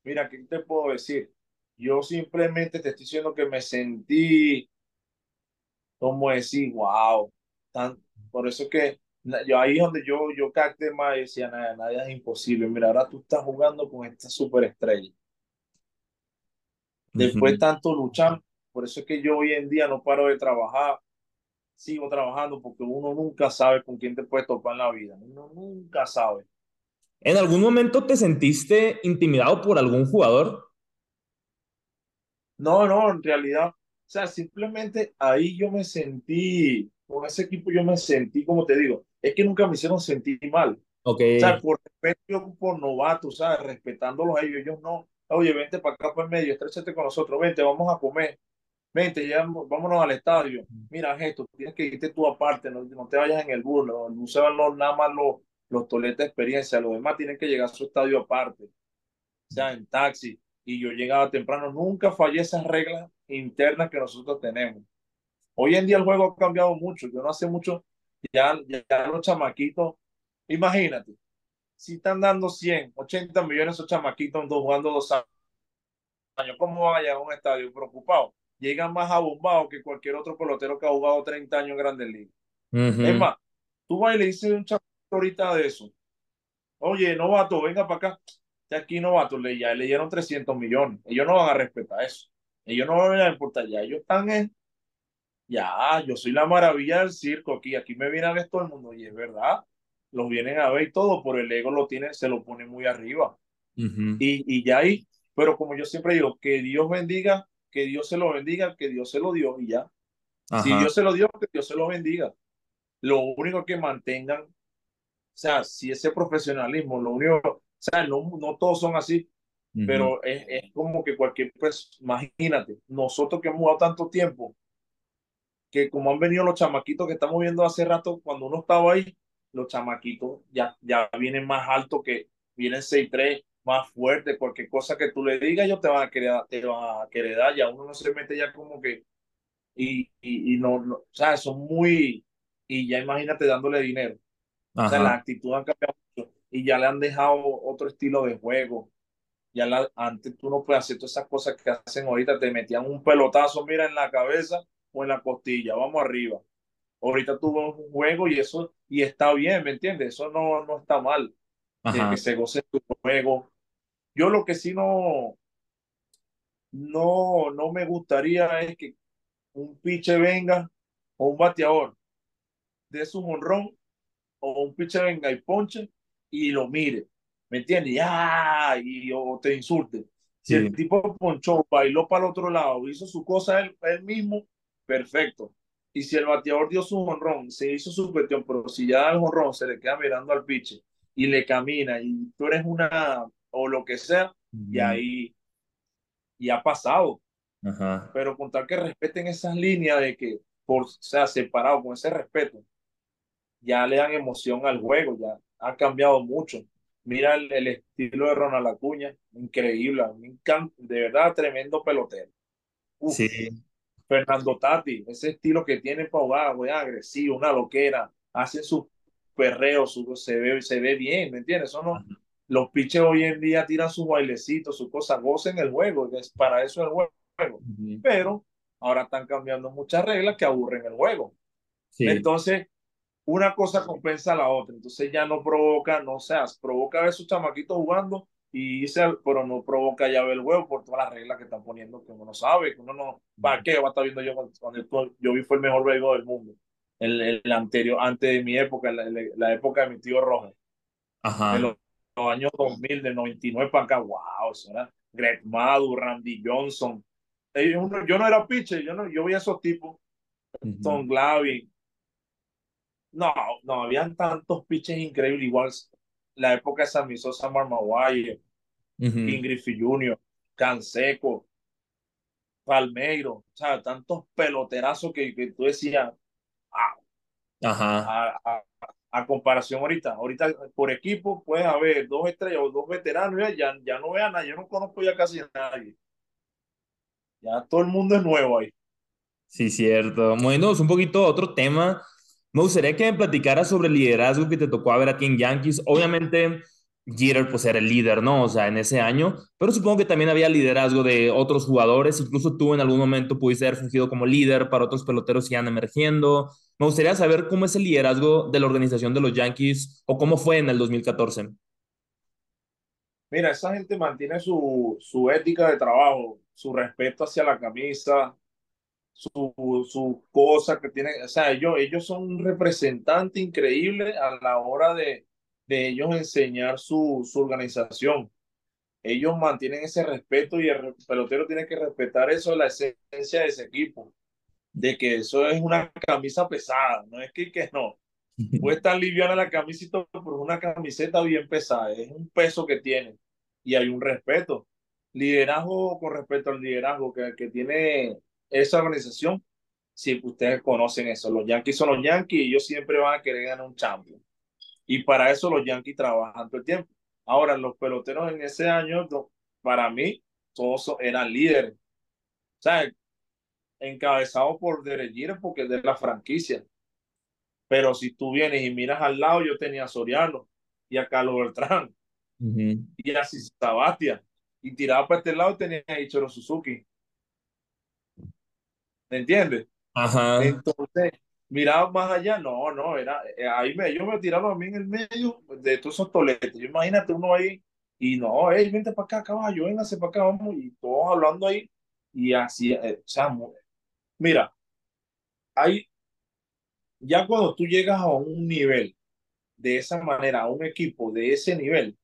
Mira, ¿qué te puedo decir? Yo simplemente te estoy diciendo que me sentí, como decir, wow, tan, por eso que yo ahí es donde yo, yo capté más y decía, nada, nada es imposible. Mira, ahora tú estás jugando con esta superestrella. Después de tanto luchar, por eso es que yo hoy en día no paro de trabajar, sigo trabajando porque uno nunca sabe con quién te puede topar en la vida. Uno nunca sabe. ¿En algún momento te sentiste intimidado por algún jugador? No, no, en realidad, o sea, simplemente ahí yo me sentí, con ese equipo yo me sentí, como te digo, es que nunca me hicieron sentir mal. Ok. O sea, por respeto, por novatos, ¿sabes? Respetándolos a ellos, ellos no. Oye, vente para acá por medio, estrechate con nosotros, vente, vamos a comer, vente, ya, vámonos al estadio. Mira, esto, tienes que irte tú aparte, no, no te vayas en el bus, no, no, nada más lo los toletes de experiencia, los demás tienen que llegar a su estadio aparte, o sea, en taxi, y yo llegaba temprano, nunca fallé esas reglas internas que nosotros tenemos. Hoy en día el juego ha cambiado mucho, yo no hace mucho, ya, ya los chamaquitos, imagínate, si están dando 100, 80 millones esos chamaquitos jugando dos años, ¿cómo van a llegar a un estadio preocupado? Llegan más abombados que cualquier otro pelotero que ha jugado 30 años en Grandes Ligas. Es más, tú vas y le dices a un chamaquito ahorita de eso. Oye, novato, venga para acá. Aquí novato, le, ya le dieron 300 millones. Ellos no van a respetar eso. Ellos no van a importar ya. Ellos están en. Ya, yo soy la maravilla del circo aquí. Aquí me viene a ver todo el mundo. Y es verdad. Los vienen a ver y todo, por el ego lo tiene, se lo pone muy arriba. y, y ya ahí, pero como yo siempre digo, que Dios bendiga, que Dios se lo bendiga, que Dios se lo dio y ya. Si Dios se lo dio, que Dios se lo bendiga. Lo único que mantengan, o sea, si ese profesionalismo, lo único, o sea, no, no todos son así, pero es, es, como que cualquier, pues, imagínate, nosotros que hemos jugado tanto tiempo, que como han venido los chamaquitos que estamos viendo hace rato, cuando uno estaba ahí, los chamaquitos ya, ya vienen más altos que vienen 6'3, más fuerte, cualquier cosa que tú le digas, ellos te van a querer, te van a querer dar, ya uno no se mete ya como que, y, y, no, no, o sea, son muy, y ya imagínate dándole dinero. O sea, la actitud han cambiado mucho y ya le han dejado otro estilo de juego. Ya la, antes tú no puedes hacer todas esas cosas que hacen ahorita, te metían un pelotazo, mira, en la cabeza o en la costilla, vamos arriba. Ahorita tuvo un juego y eso, y está bien, ¿me entiendes? Eso no, no está mal. Que se goce tu juego. Yo lo que sí no, no, no me gustaría es que un piche venga o un bateador de su honrón o un piche venga y ponche y lo mire, ¿me entiendes? Ya, y o te insulte. Si el tipo ponchó, bailó para el otro lado, hizo su cosa él, él mismo, perfecto. Y si el bateador dio su honrón, se hizo su cuestión, pero si ya el honrón se le queda mirando al piche y le camina y tú eres una o lo que sea, y ahí y ha pasado. Pero con tal que respeten esas líneas de que por sea separado con ese respeto, ya le dan emoción al juego, ya ha cambiado mucho. Mira el, estilo de Ronald Acuña, increíble, me encanta, de verdad, tremendo pelotero. sí. Fernando Tati, ese estilo que tiene para jugar, agresivo, una loquera, hace su perreo, su, se, ve, se ve bien, ¿me entiendes? Eso no, los pitches hoy en día tiran sus bailecitos, sus cosas, gocen el juego, es para eso el juego. Pero ahora están cambiando muchas reglas que aburren el juego. Entonces, una cosa compensa a la otra. Entonces ya no provoca, no seas, provoca a esos chamaquitos jugando y pero no provoca ya ver el juego por todas las reglas que están poniendo que uno no sabe, que uno no, ¿para qué va a estar viendo yo cuando, yo vi fue el mejor béisbol del mundo? El, el, anterior, antes de mi época, la, la, época de mi tío Rojas. Ajá. En los, años 2000, del 99 para acá, wow, eso era Greg Madu, Randy Johnson. yo no era pitcher, yo, no, yo vi a esos tipos, Tom Glavin. No, no, habían tantos pitches increíbles, igual la época de Sammy Sosa, Mark Maguire, King Griffey Jr., Canseco, Palmeiro, o sea, tantos peloterazos que, que tú decías, Ajá. A, a, comparación ahorita, ahorita por equipo puedes haber dos estrellas o dos veteranos, ya, ya no vean nada, yo no conozco ya casi a nadie. Ya todo el mundo es nuevo ahí. Sí, cierto. Bueno, es un poquito otro tema me gustaría que me platicaras sobre el liderazgo que te tocó ver aquí en Yankees. Obviamente, Jeter pues era el líder, ¿no? O sea, en ese año, pero supongo que también había liderazgo de otros jugadores, incluso tú en algún momento pudiste haber fungido como líder para otros peloteros que iban emergiendo. Me gustaría saber cómo es el liderazgo de la organización de los Yankees o cómo fue en el 2014. Mira, esa gente mantiene su, su ética de trabajo, su respeto hacia la camisa, su, su cosa que tienen, o sea, ellos, ellos son un representante increíble a la hora de, de ellos enseñar su, su organización. Ellos mantienen ese respeto y el pelotero tiene que respetar eso, la esencia de ese equipo, de que eso es una camisa pesada, no es que, que no. Puede estar liviana la camiseta, pero es una camiseta bien pesada, es un peso que tiene y hay un respeto. Liderazgo con respecto al liderazgo que, que tiene esa organización, si ustedes conocen eso, los Yankees son los Yankees y ellos siempre van a querer ganar un champion. Y para eso los Yankees trabajan todo el tiempo. Ahora, los peloteros en ese año, para mí, todos eran líderes. O sea, encabezados por Derek porque es de la franquicia. Pero si tú vienes y miras al lado, yo tenía a Soriano y a Carlos Beltrán y a Sabatia. Y tiraba para este lado tenía a Ichiro Suzuki. ¿Me entiendes? Ajá. Entonces, miraba más allá, no, no, era, eh, ahí me, yo me tiraba a mí en el medio de todos esos toletes. Yo imagínate uno ahí, y no, hey, vente para acá, caballo, véngase para acá, vamos, y todos hablando ahí, y así, eh, o sea, mira, hay, ya cuando tú llegas a un nivel de esa manera a un equipo de ese nivel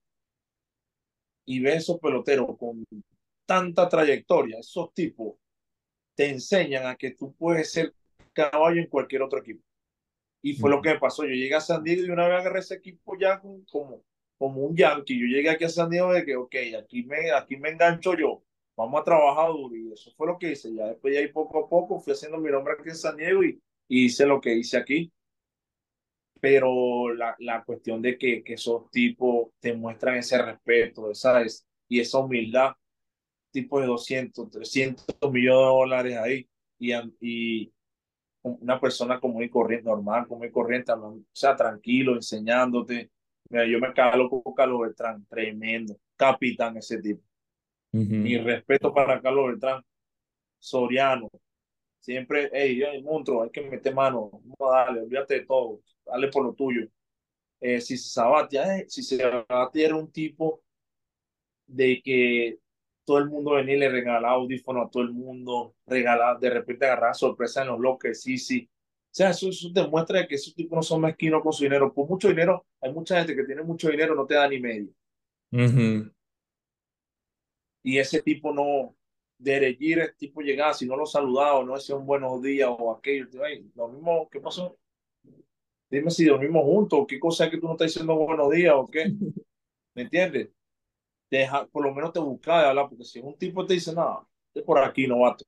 y ves esos peloteros con tanta trayectoria, esos tipos te enseñan a que tú puedes ser caballo en cualquier otro equipo. Y fue lo que me pasó. Yo llegué a San Diego y una vez agarré ese equipo ya como, como un yankee. Yo llegué aquí a San Diego de que, ok, aquí me, aquí me engancho yo. Vamos a trabajar duro. Y eso fue lo que hice. Ya después, ya ahí poco a poco, fui haciendo mi nombre aquí en San Diego y, hice lo que hice aquí. Pero la, la cuestión de que, que esos tipos te muestran ese respeto, ¿sabes? Y esa humildad, tipo de 200, 300 millones de dólares ahí. Y, y, una persona como y corriente, normal, como y corriente, o sea, tranquilo, enseñándote. Mira, yo me calo con Carlos Beltrán, tremendo, capitán ese tipo. Mi respeto para Carlos Beltrán, Soriano. Siempre, hey, hey, monstruo, hay que meter mano, vamos a darle, olvídate de todo, dale por lo tuyo. Eh, si Sabatia, eh, si Sabatia era un tipo de que todo el mundo venía y le regalaba audífonos a todo el mundo, regalaba, de repente agarraba sorpresa en los bloques, sí, sí. O sea, eso, eso demuestra que esos tipos no son mezquinos con su dinero. Por mucho dinero, hay mucha gente que tiene mucho dinero, no te da ni medio. Y ese tipo no, de elegir el tipo llegaba, si no lo saludaba o no decía un buenos días o aquello, lo mismo, ¿qué pasó? Dime si dormimos juntos, qué cosa es que tú no estás diciendo buenos días o qué. ¿Me entiendes? Deja, por lo menos te busca de hablar, porque si un tipo te dice, nada, es por aquí, novato.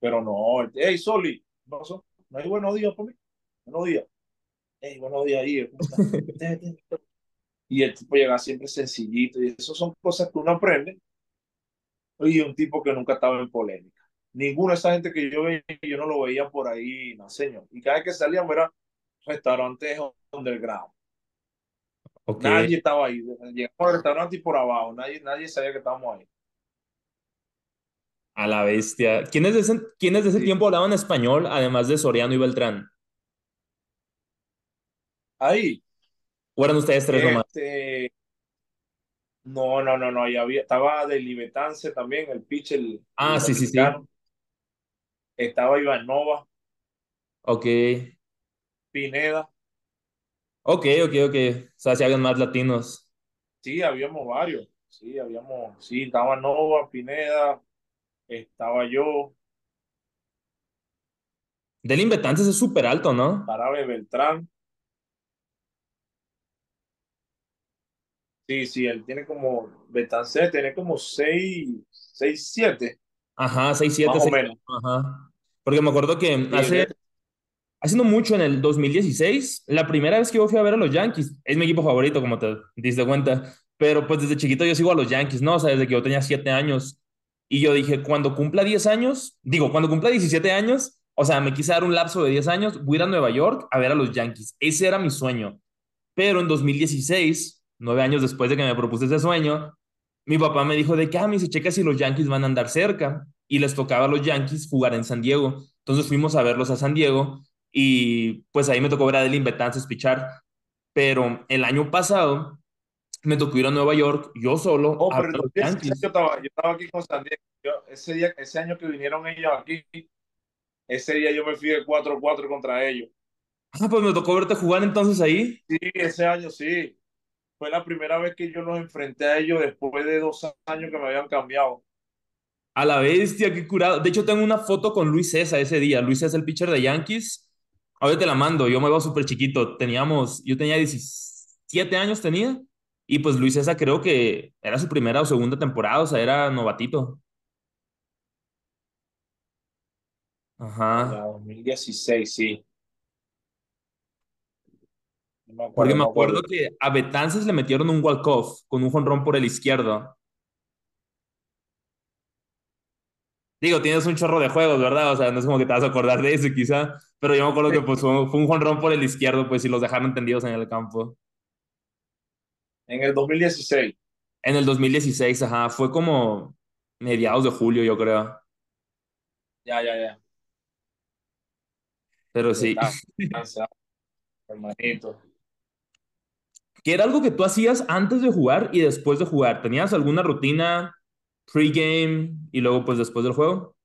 Pero no, hey, Soli, ¿no, ¿No hay buenos días por mí? Buenos días. Hey, buenos días, ahí. y el tipo llega siempre sencillito, y eso son cosas que uno aprende. Y un tipo que nunca estaba en polémica. Ninguno de esa gente que yo veía, yo no lo veía por ahí, no, señor. Y cada vez que salíamos era restaurantes underground Nadie estaba ahí. Llegamos al restaurante y por abajo. Nadie, nadie sabía que estábamos ahí. A la bestia. ¿Quiénes de ese, ¿quiénes de ese tiempo hablaban español, además de Soriano y Beltrán? Ahí. ¿O eran ustedes tres nomás? Este, no, no, no, no. Ahí había, estaba de Libetance también, el pitcher. ah, sí, sí, sí. Estaba Iván Nova. Ok. Pineda. Ok, ok, ok. O sea, si habían más latinos. Sí, habíamos varios. Sí, habíamos, sí, estaba Nova, Pineda, estaba yo. Delin Betances es súper alto, ¿no? Parabe Beltrán. Sí, sí, él tiene como, Betances tiene como 6, 6, 7. Ajá, 6, 7. Más o menos. Ajá. Porque me acuerdo que hace, haciendo mucho en el 2016, la primera vez que yo fui a ver a los Yankees, es mi equipo favorito, como te diste cuenta, pero pues desde chiquito yo sigo a los Yankees, ¿no? O sea, desde que yo tenía 7 años. Y yo dije, cuando cumpla 10 años, digo, cuando cumpla 17 años, o sea, me quise dar un lapso de 10 años, voy a ir a Nueva York a ver a los Yankees. Ese era mi sueño. Pero en 2016, nueve años después de que me propuse ese sueño, mi papá me dijo de que, ah, me dice, checa si los Yankees van a andar cerca. Y les tocaba a los Yankees jugar en San Diego. Entonces fuimos a verlos a San Diego y pues ahí me tocó ver a Delin Betances pichar. Pero el año pasado me tocó ir a Nueva York, yo solo. Oh, pero yo, estaba, yo estaba aquí con San Diego. ese, día, ese año que vinieron ellos aquí, ese día yo me fui de 4-4 contra ellos. Ah, pues me tocó verte jugar entonces ahí. Sí, ese año sí. Fue la primera vez que yo los enfrenté a ellos después de dos años que me habían cambiado. A la bestia, qué curado. De hecho, tengo una foto con Luis César ese día. Luis César, el pitcher de Yankees, Ahorita te la mando, yo me veo súper chiquito. Teníamos, yo tenía 17 años, tenía. Y pues Luis César creo que era su primera o segunda temporada, o sea, era novatito. Ajá. 2016, sí. Porque me acuerdo, que a Betances le metieron un walk-off con un jonrón por el izquierdo. Digo, tienes un chorro de juegos, ¿verdad? O sea, no es como que te vas a acordar de eso quizá, pero yo me acuerdo que pues, fue, un jonrón por el izquierdo, pues, y los dejaron tendidos en el campo. En el 2016. En el 2016, ajá, fue como mediados de julio, yo creo. Ya, ya, ya. Pero sí. Hermanito. ¿Qué era algo que tú hacías antes de jugar y después de jugar? ¿Tenías alguna rutina pre-game y luego pues después del juego?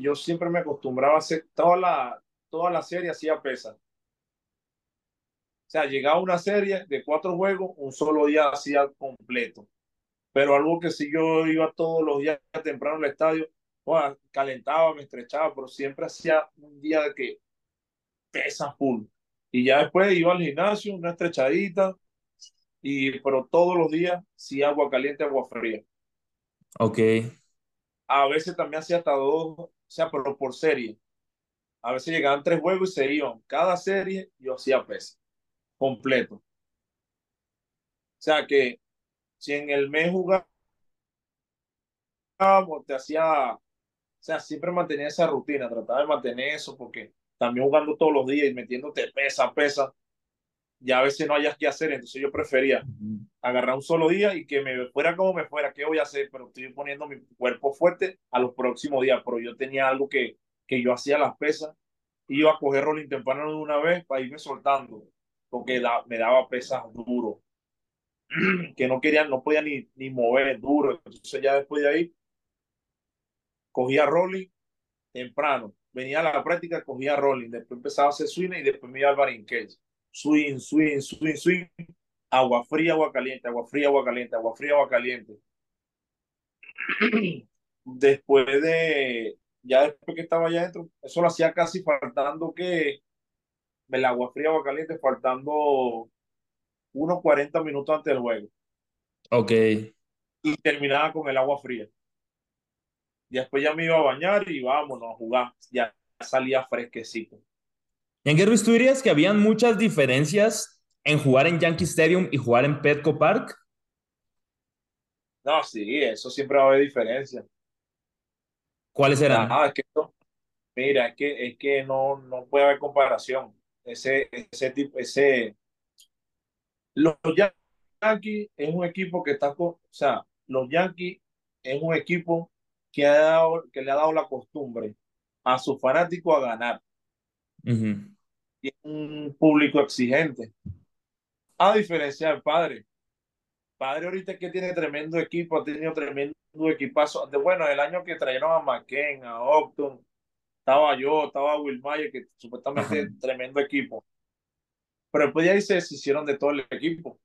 Yo siempre me acostumbraba a hacer toda la, toda la serie hacía pesa. sea, llegaba una serie de cuatro juegos, un solo día hacía completo. Pero algo que si yo iba todos los días temprano al estadio, calentaba, me estrechaba, pero siempre hacía un día de que pesa full. Y ya después iba al gimnasio, una estrechadita, y, pero todos los días sí agua caliente, agua fría. Ok. A veces también hacía hasta dos, o sea, pero por serie. A veces llegaban tres juegos y se iban. Cada serie yo hacía pesa completo. O sea que si en el mes jugaba, te hacía, o sea, siempre mantenía esa rutina, trataba de mantener eso porque también jugando todos los días y metiéndote pesa, pesa, ya a veces no hayas que hacer, entonces yo prefería agarrar un solo día y que me fuera como me fuera, ¿qué voy a hacer? Pero estoy poniendo mi cuerpo fuerte a los próximos días, pero yo tenía algo que, que yo hacía las pesas, iba a coger rolling temprano de una vez para irme soltando, porque me daba pesas duro, que no quería, no podía ni, ni mover duro, entonces ya después de ahí cogía rolling temprano, venía a la práctica, cogía rolling, después empezaba a hacer swing y después me iba al cage. Swing, swing, swing, swing, agua fría, agua caliente, agua fría, agua caliente, agua fría, agua caliente. Después de, ya después que estaba allá adentro, eso lo hacía casi faltando que el agua fría, agua caliente, faltando unos 40 minutos antes del juego. Ok. Y terminaba con el agua fría. Y después ya me iba a bañar y vámonos a jugar. Ya salía fresquecito. Y en Gervis, ¿tú dirías que habían muchas diferencias en jugar en Yankee Stadium y jugar en Petco Park? No, sí, eso siempre va a haber diferencia. ¿Cuáles eran? Ah, es que mira, es que, es que no, no puede haber comparación. Ese, ese tipo, ese. Los Yankees es un equipo que está con, o sea, los Yankees es un equipo que, ha dado, que le ha dado la costumbre a su fanático a ganar. Y es un público exigente. A diferencia del padre. Padre ahorita que tiene tremendo equipo, ha tenido tremendo equipazo. De, bueno, el año que trajeron a McKen, a Octon, estaba yo, estaba Will Mayer, que supuestamente tremendo equipo. Pero después ya ahí se deshicieron de todo el equipo.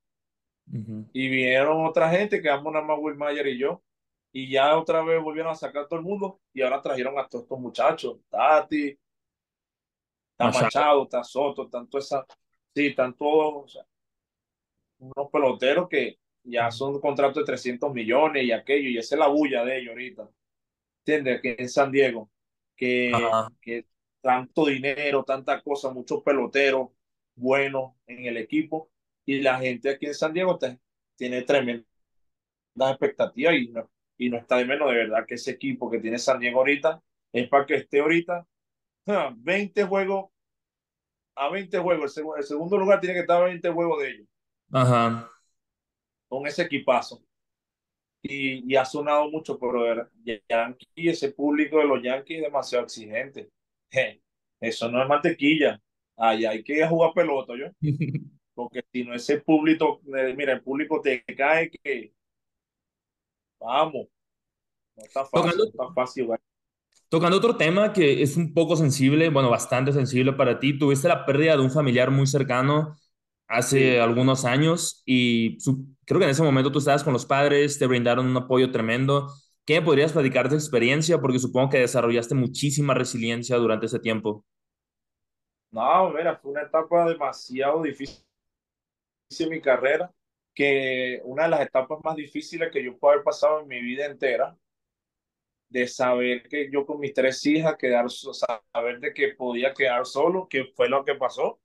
Y vinieron otra gente, que nada más Will Mayer y yo y ya otra vez volvieron a sacar todo el mundo y ahora trajeron a todos estos muchachos, Tati, está Machado, está Soto, tanto esa, sí, están todos, unos peloteros que ya son contratos de 300 millones y aquello, y esa es la bulla de ellos ahorita, ¿entiendes? Que en San Diego, que, que tanto dinero, tanta cosa, muchos peloteros buenos en el equipo, y la gente aquí en San Diego tiene tremendas expectativas y no, y no está de menos, de verdad, que ese equipo que tiene San Diego ahorita es para que esté ahorita 20 juegos, a 20 juegos, el, segundo lugar tiene que estar a 20 juegos de ellos. Ajá. Con ese equipazo. Y, y ha sonado mucho, pero Yankee, ese público de los Yankees es demasiado exigente. eso no es mantequilla. Ahí hay que jugar pelota, yo. Porque si no, ese público, eh, mira, el público te cae que Vamos. No está fácil, tocando, está fácil, Tocando otro tema que es un poco sensible, bueno, bastante sensible para ti, tuviste la pérdida de un familiar muy cercano hace algunos años y creo que en ese momento tú estabas con los padres, te brindaron un apoyo tremendo. ¿Qué podrías platicar de experiencia? Porque supongo que desarrollaste muchísima resiliencia durante ese tiempo. No, mira, fue una etapa demasiado difícil en mi carrera que una de las etapas más difíciles que yo puedo haber pasado en mi vida entera, de saber que yo con mis tres hijas, quedar, saber de que podía quedar solo, que fue lo que pasó,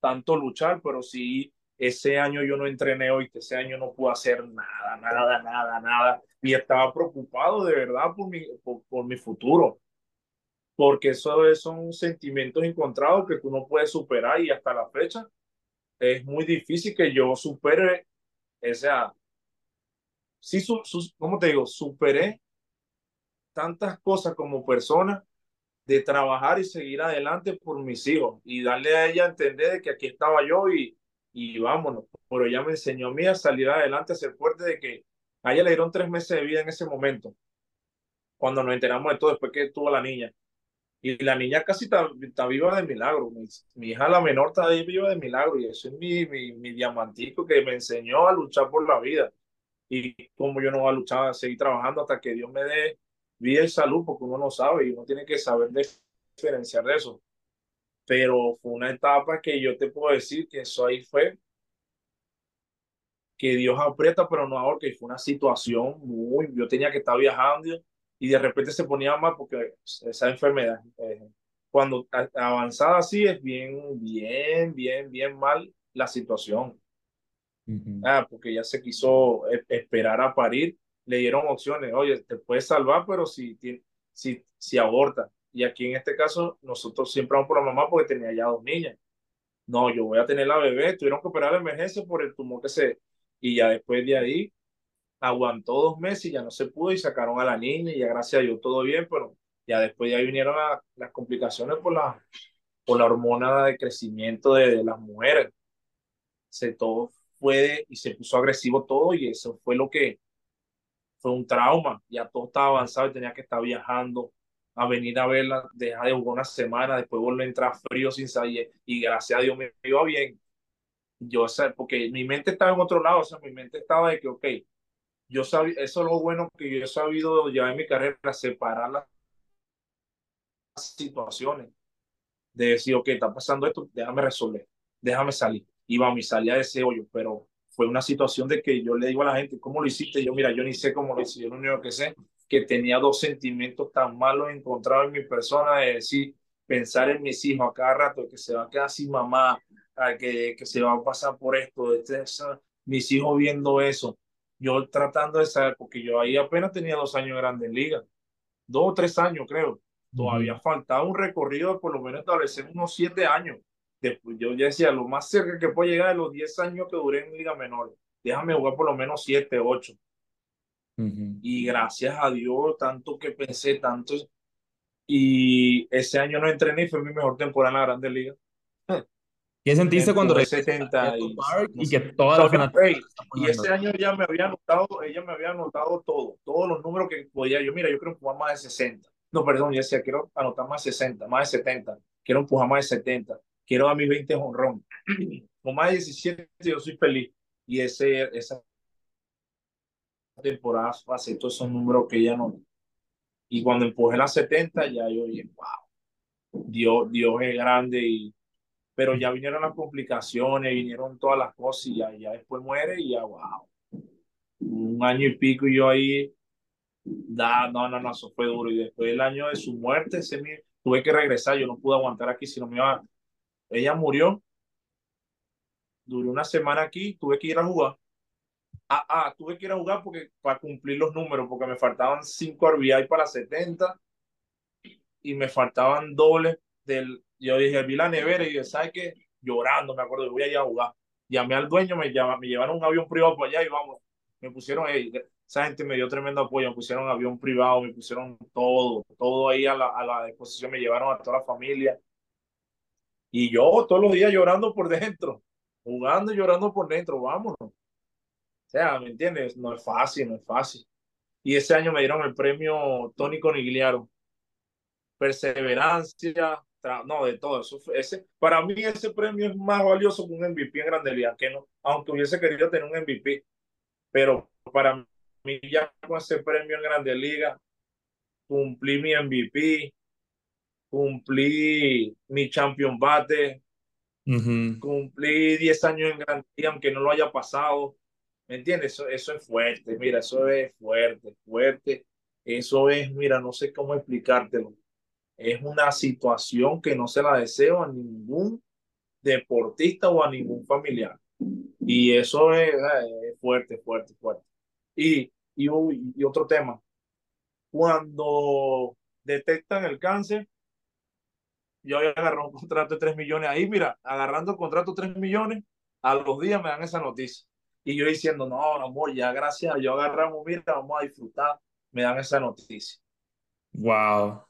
tanto luchar, pero sí, ese año yo no entrené hoy, ese año no pude hacer nada, nada, nada, nada, y estaba preocupado de verdad por mi, por, mi futuro, porque eso son sentimientos encontrados que tú no puedes superar y hasta la fecha es muy difícil que yo supere o sea, sí, su, ¿cómo te digo? Superé tantas cosas como persona de trabajar y seguir adelante por mis hijos y darle a ella a entender de que aquí estaba yo y, y vámonos. Pero ella me enseñó a mí a salir adelante, a ser fuerte de que a ella le dieron tres meses de vida en ese momento, cuando nos enteramos de todo después que tuvo la niña. Y la niña casi está, está viva de milagro. Mi, hija, la menor, está viva de milagro. Y eso es mi, mi, mi diamantico que me enseñó a luchar por la vida. Y como yo no voy a luchar, a seguir trabajando hasta que Dios me dé vida y salud, porque uno no sabe y uno tiene que saber diferenciar de eso. Pero fue una etapa que yo te puedo decir que eso ahí fue que Dios aprieta, pero no ahora, que fue una situación muy, yo tenía que estar viajando y de repente se ponía mal porque esa enfermedad, eh, cuando avanzada así es bien, bien, bien, bien mal la situación. Ah, porque ya se quiso e, esperar a parir, le dieron opciones, oye, te puedes salvar, pero si, si, si aborta. Y aquí en este caso, nosotros siempre vamos por la mamá porque tenía ya dos niñas. No, yo voy a tener la bebé, tuvieron que operar de emergencia por el tumor que se... Y ya después de ahí, aguantó dos meses y ya no se pudo y sacaron a la niña y ya gracias a Dios todo bien, pero ya después de ahí vinieron las complicaciones por la, por la hormona de crecimiento de, de las mujeres. Se todo fue y se puso agresivo todo y eso fue lo que fue un trauma. Ya todo estaba avanzado y tenía que estar viajando a venir a verla, dejar de jugar una semana, después volver a entrar frío sin salir y gracias a Dios me iba bien. Yo porque mi mente estaba en otro lado, o sea, mi mente estaba de que, ok, yo sabía, eso es lo bueno que yo he sabido ya en mi carrera, separar las situaciones, de decir, ok, está pasando esto, déjame resolver, déjame salir. Iba a mi salida de ese hoyo, pero fue una situación de que yo le digo a la gente, ¿cómo lo hiciste? Yo, mira, yo ni sé cómo lo hice, yo lo único que sé que tenía dos sentimientos tan malos encontrados en mi persona, de decir, pensar en mis hijos a cada rato, que se va a quedar sin mamá, que, que se va a pasar por esto, de este, mis hijos viendo eso, yo tratando de saber, porque yo ahí apenas tenía dos años en Grandes Ligas, dos o tres años creo, todavía faltaba un recorrido de por lo menos establecer unos siete años. Después yo ya decía, lo más cerca que puedo llegar de los diez años que duré en Liga Menor, déjame jugar por lo menos siete, ocho. Y gracias a Dios, tanto que pensé, tanto. Y ese año no entrené y fue mi mejor temporada en la Grandes Ligas. ¿Qué sentiste cuando 70 y, y, que toda la Y ese año ya me había anotado, ella me había anotado todo, todos los números que podía. Yo, mira, yo quiero empujar más de 60. No, perdón, yo decía, quiero anotar más de 60, más de 70. Quiero empujar más de 70. Quiero a mis 20 honrón. Con más de 17 yo soy feliz. Y ese, esa temporada todos esos números que ella no. Y cuando empujé las 70, ya yo dije, wow, Dios, Dios es grande y pero ya vinieron las complicaciones, vinieron todas las cosas y ya, después muere y ya, wow. Un año y pico y yo ahí, da, no, no, no, eso fue duro. Y después del año de su muerte, se me, tuve que regresar, yo no pude aguantar aquí, si no me iba, ella murió, duró una semana aquí, tuve que ir a jugar. Ah, ah, tuve que ir a jugar porque, para cumplir los números, porque me faltaban 5 RBI para 70 y me faltaban dobles del, yo dije, vi la nevera y dije, ¿sabes qué? Llorando, me acuerdo, voy a ir a jugar. Llamé al dueño, me, llama, me llevaron un avión privado para allá y vamos, me pusieron, ahí esa gente me dio tremendo apoyo, me pusieron avión privado, me pusieron todo, todo ahí a la, a la disposición, me llevaron a toda la familia. Y yo todos los días llorando por dentro, jugando y llorando por dentro, vámonos. O sea, ¿me entiendes? No es fácil, no es fácil. Y ese año me dieron el premio Tony Conigliaro. Perseverancia, no, de todo eso. Ese, para mí ese premio es más valioso que un MVP en Grande Liga, que no, aunque hubiese querido tener un MVP, pero para mí ya con ese premio en Grande Liga, cumplí mi MVP, cumplí mi champion bate, cumplí 10 años en Liga, aunque no lo haya pasado. ¿Me entiendes? Eso, eso es fuerte, mira, eso es fuerte, fuerte. Eso es, mira, no sé cómo explicártelo es una situación que no se la deseo a ningún deportista o a ningún familiar. Y eso es, fuerte, fuerte, fuerte. Y, y, y, otro tema, cuando detectan el cáncer, yo había agarrado un contrato de 3 millones ahí, mira, agarrando el contrato de 3 millones, a los días me dan esa noticia. Y yo diciendo, no, amor, ya gracias, yo agarramos, mira, vamos a disfrutar, me dan esa noticia. Wow.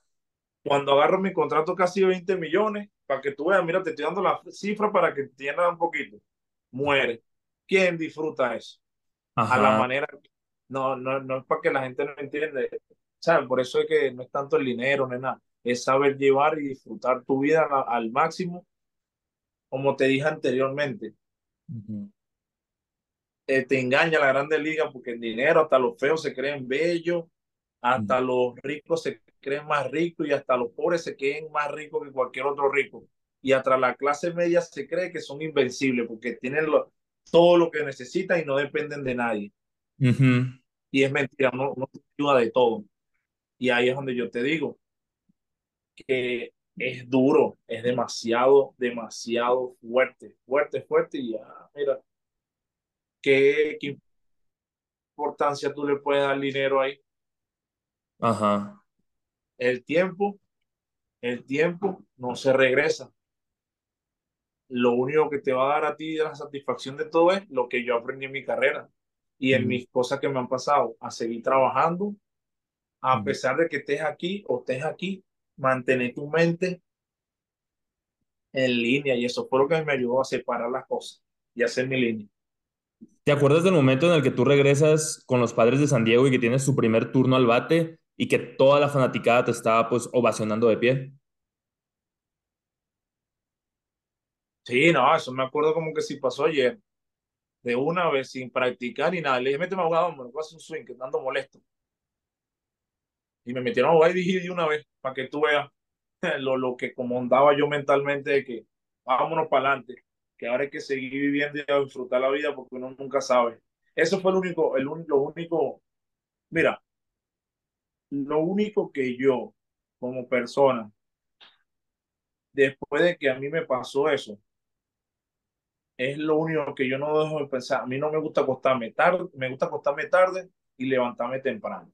Cuando agarro mi contrato casi 20 millones, para que tú veas, mira, te estoy dando la cifra para que entiendas un poquito. Muere. ¿Quién disfruta eso? A la manera. No, no, no es para que la gente no entienda. ¿Sabes? Por eso es que no es tanto el dinero, no es nada. Es saber llevar y disfrutar tu vida al máximo, como te dije anteriormente. Eh, te engaña la grande liga porque el dinero, hasta los feos se creen bellos, hasta los ricos se creen más ricos y hasta los pobres se creen más ricos que cualquier otro rico. Y hasta la clase media se cree que son invencibles porque tienen todo lo que necesitan y no dependen de nadie. Y es mentira, no, no ayuda de todo. Y ahí es donde yo te digo que es duro, es demasiado, demasiado fuerte, fuerte, fuerte. Y ya, mira, ¿qué, qué importancia tú le puedes dar dinero ahí? Ajá. El tiempo, el tiempo no se regresa. Lo único que te va a dar a ti la satisfacción de todo es lo que yo aprendí en mi carrera y en mis cosas que me han pasado, a seguir trabajando, a pesar de que estés aquí o estés aquí, mantener tu mente en línea y eso fue lo que me ayudó a separar las cosas y hacer mi línea. ¿Te acuerdas del momento en el que tú regresas con los padres de San Diego y que tienes su primer turno al bate y que toda la fanaticada te estaba pues ovacionando de pie. Sí, no, eso me acuerdo como que si pasó ayer. De una vez, sin practicar ni nada. Le dije, méteme abogado, me voy a hacer un swing, que ando molesto. Y me metieron a jugar de una vez, para que tú veas lo, lo que como andaba yo mentalmente de que vámonos para adelante, que ahora hay que seguir viviendo y disfrutar la vida porque uno nunca sabe. Eso fue el único, el único, único, mira, lo único que yo, como persona, después de que a mí me pasó eso, es lo único que yo no dejo de pensar. A mí no me gusta acostarme tarde, me gusta acostarme tarde y levantarme temprano.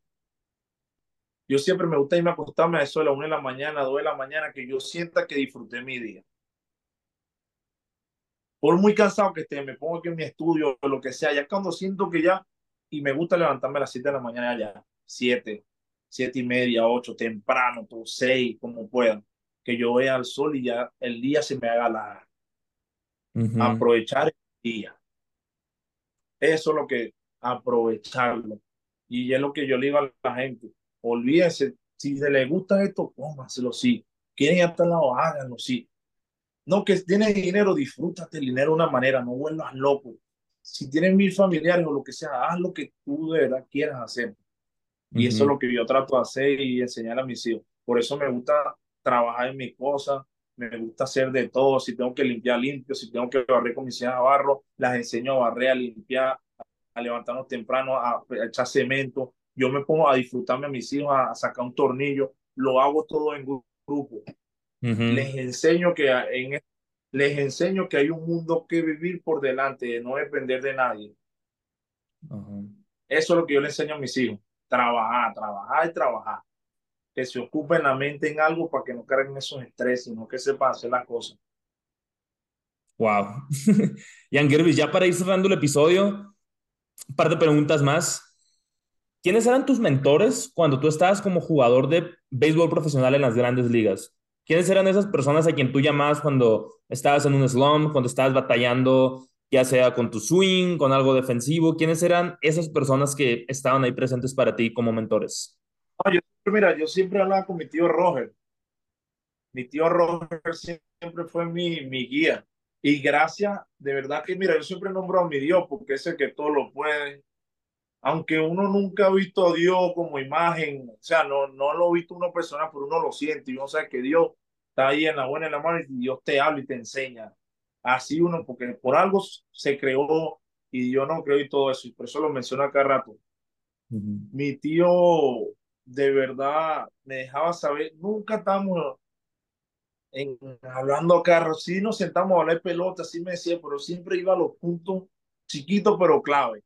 Yo siempre me gusta irme a acostarme a eso de la una de la mañana, dos de la mañana, que yo sienta que disfruté mi día. Por muy cansado que esté, me pongo aquí en mi estudio o lo que sea, ya cuando siento que ya, y me gusta levantarme a las siete de la mañana ya, siete, siete y media, ocho, temprano, todo seis, como puedan, que yo vea el sol y ya el día se me haga la Aprovechar el día. Eso es lo que, aprovecharlo. Y es lo que yo le digo a la gente. Olvídense, si se les gusta esto, pónganselo, sí. Quieren estar al lado, háganlo, sí. No, que tienes dinero, disfrútate el dinero de una manera, no vuelvas loco. Si tienes mil familiares o lo que sea, haz lo que tú de verdad quieras hacer. Y eso es lo que yo trato de hacer y enseñar a mis hijos. Por eso me gusta trabajar en mis cosas, me gusta hacer de todo. Si tengo que limpiar, limpio. Si tengo que barrer con mis hijas a barro, las enseño a barrer, a limpiar, a levantarnos temprano, a, echar cemento. Yo me pongo a disfrutarme a mis hijos, a, sacar un tornillo. Lo hago todo en grupo. Les enseño que en les enseño que hay un mundo que vivir por delante, de no depender de nadie. Eso es lo que yo le enseño a mis hijos trabajar, trabajar y trabajar. Que se ocupen la mente en algo para que no carguen esos estrés, sino que sepan hacer las cosas. Wow. Jan Gervis, ya para ir cerrando el episodio, un par de preguntas más. ¿Quiénes eran tus mentores cuando tú estabas como jugador de béisbol profesional en las grandes ligas? ¿Quiénes eran esas personas a quien tú llamabas cuando estabas en un slump, cuando estabas batallando ya sea con tu swing, con algo defensivo? ¿Quiénes eran esas personas que estaban ahí presentes para ti como mentores? yo, mira, yo siempre hablaba con mi tío Roger. Mi tío Roger siempre fue mi, mi guía. Y gracias, de verdad que, mira, yo siempre nombro a mi Dios porque es el que todo lo puede. Aunque uno nunca ha visto a Dios como imagen, o sea, no, no lo ha visto una persona, pero uno lo siente y uno sabe que Dios está ahí en la buena y en la mano y Dios te habla y te enseña así uno, porque por algo se creó y yo no creo y todo eso, y por eso lo menciono acá rato. Mi tío de verdad me dejaba saber, nunca estamos en, hablando acá, sí nos sentamos a hablar pelota, así me decía, pero siempre iba a los puntos chiquitos pero clave.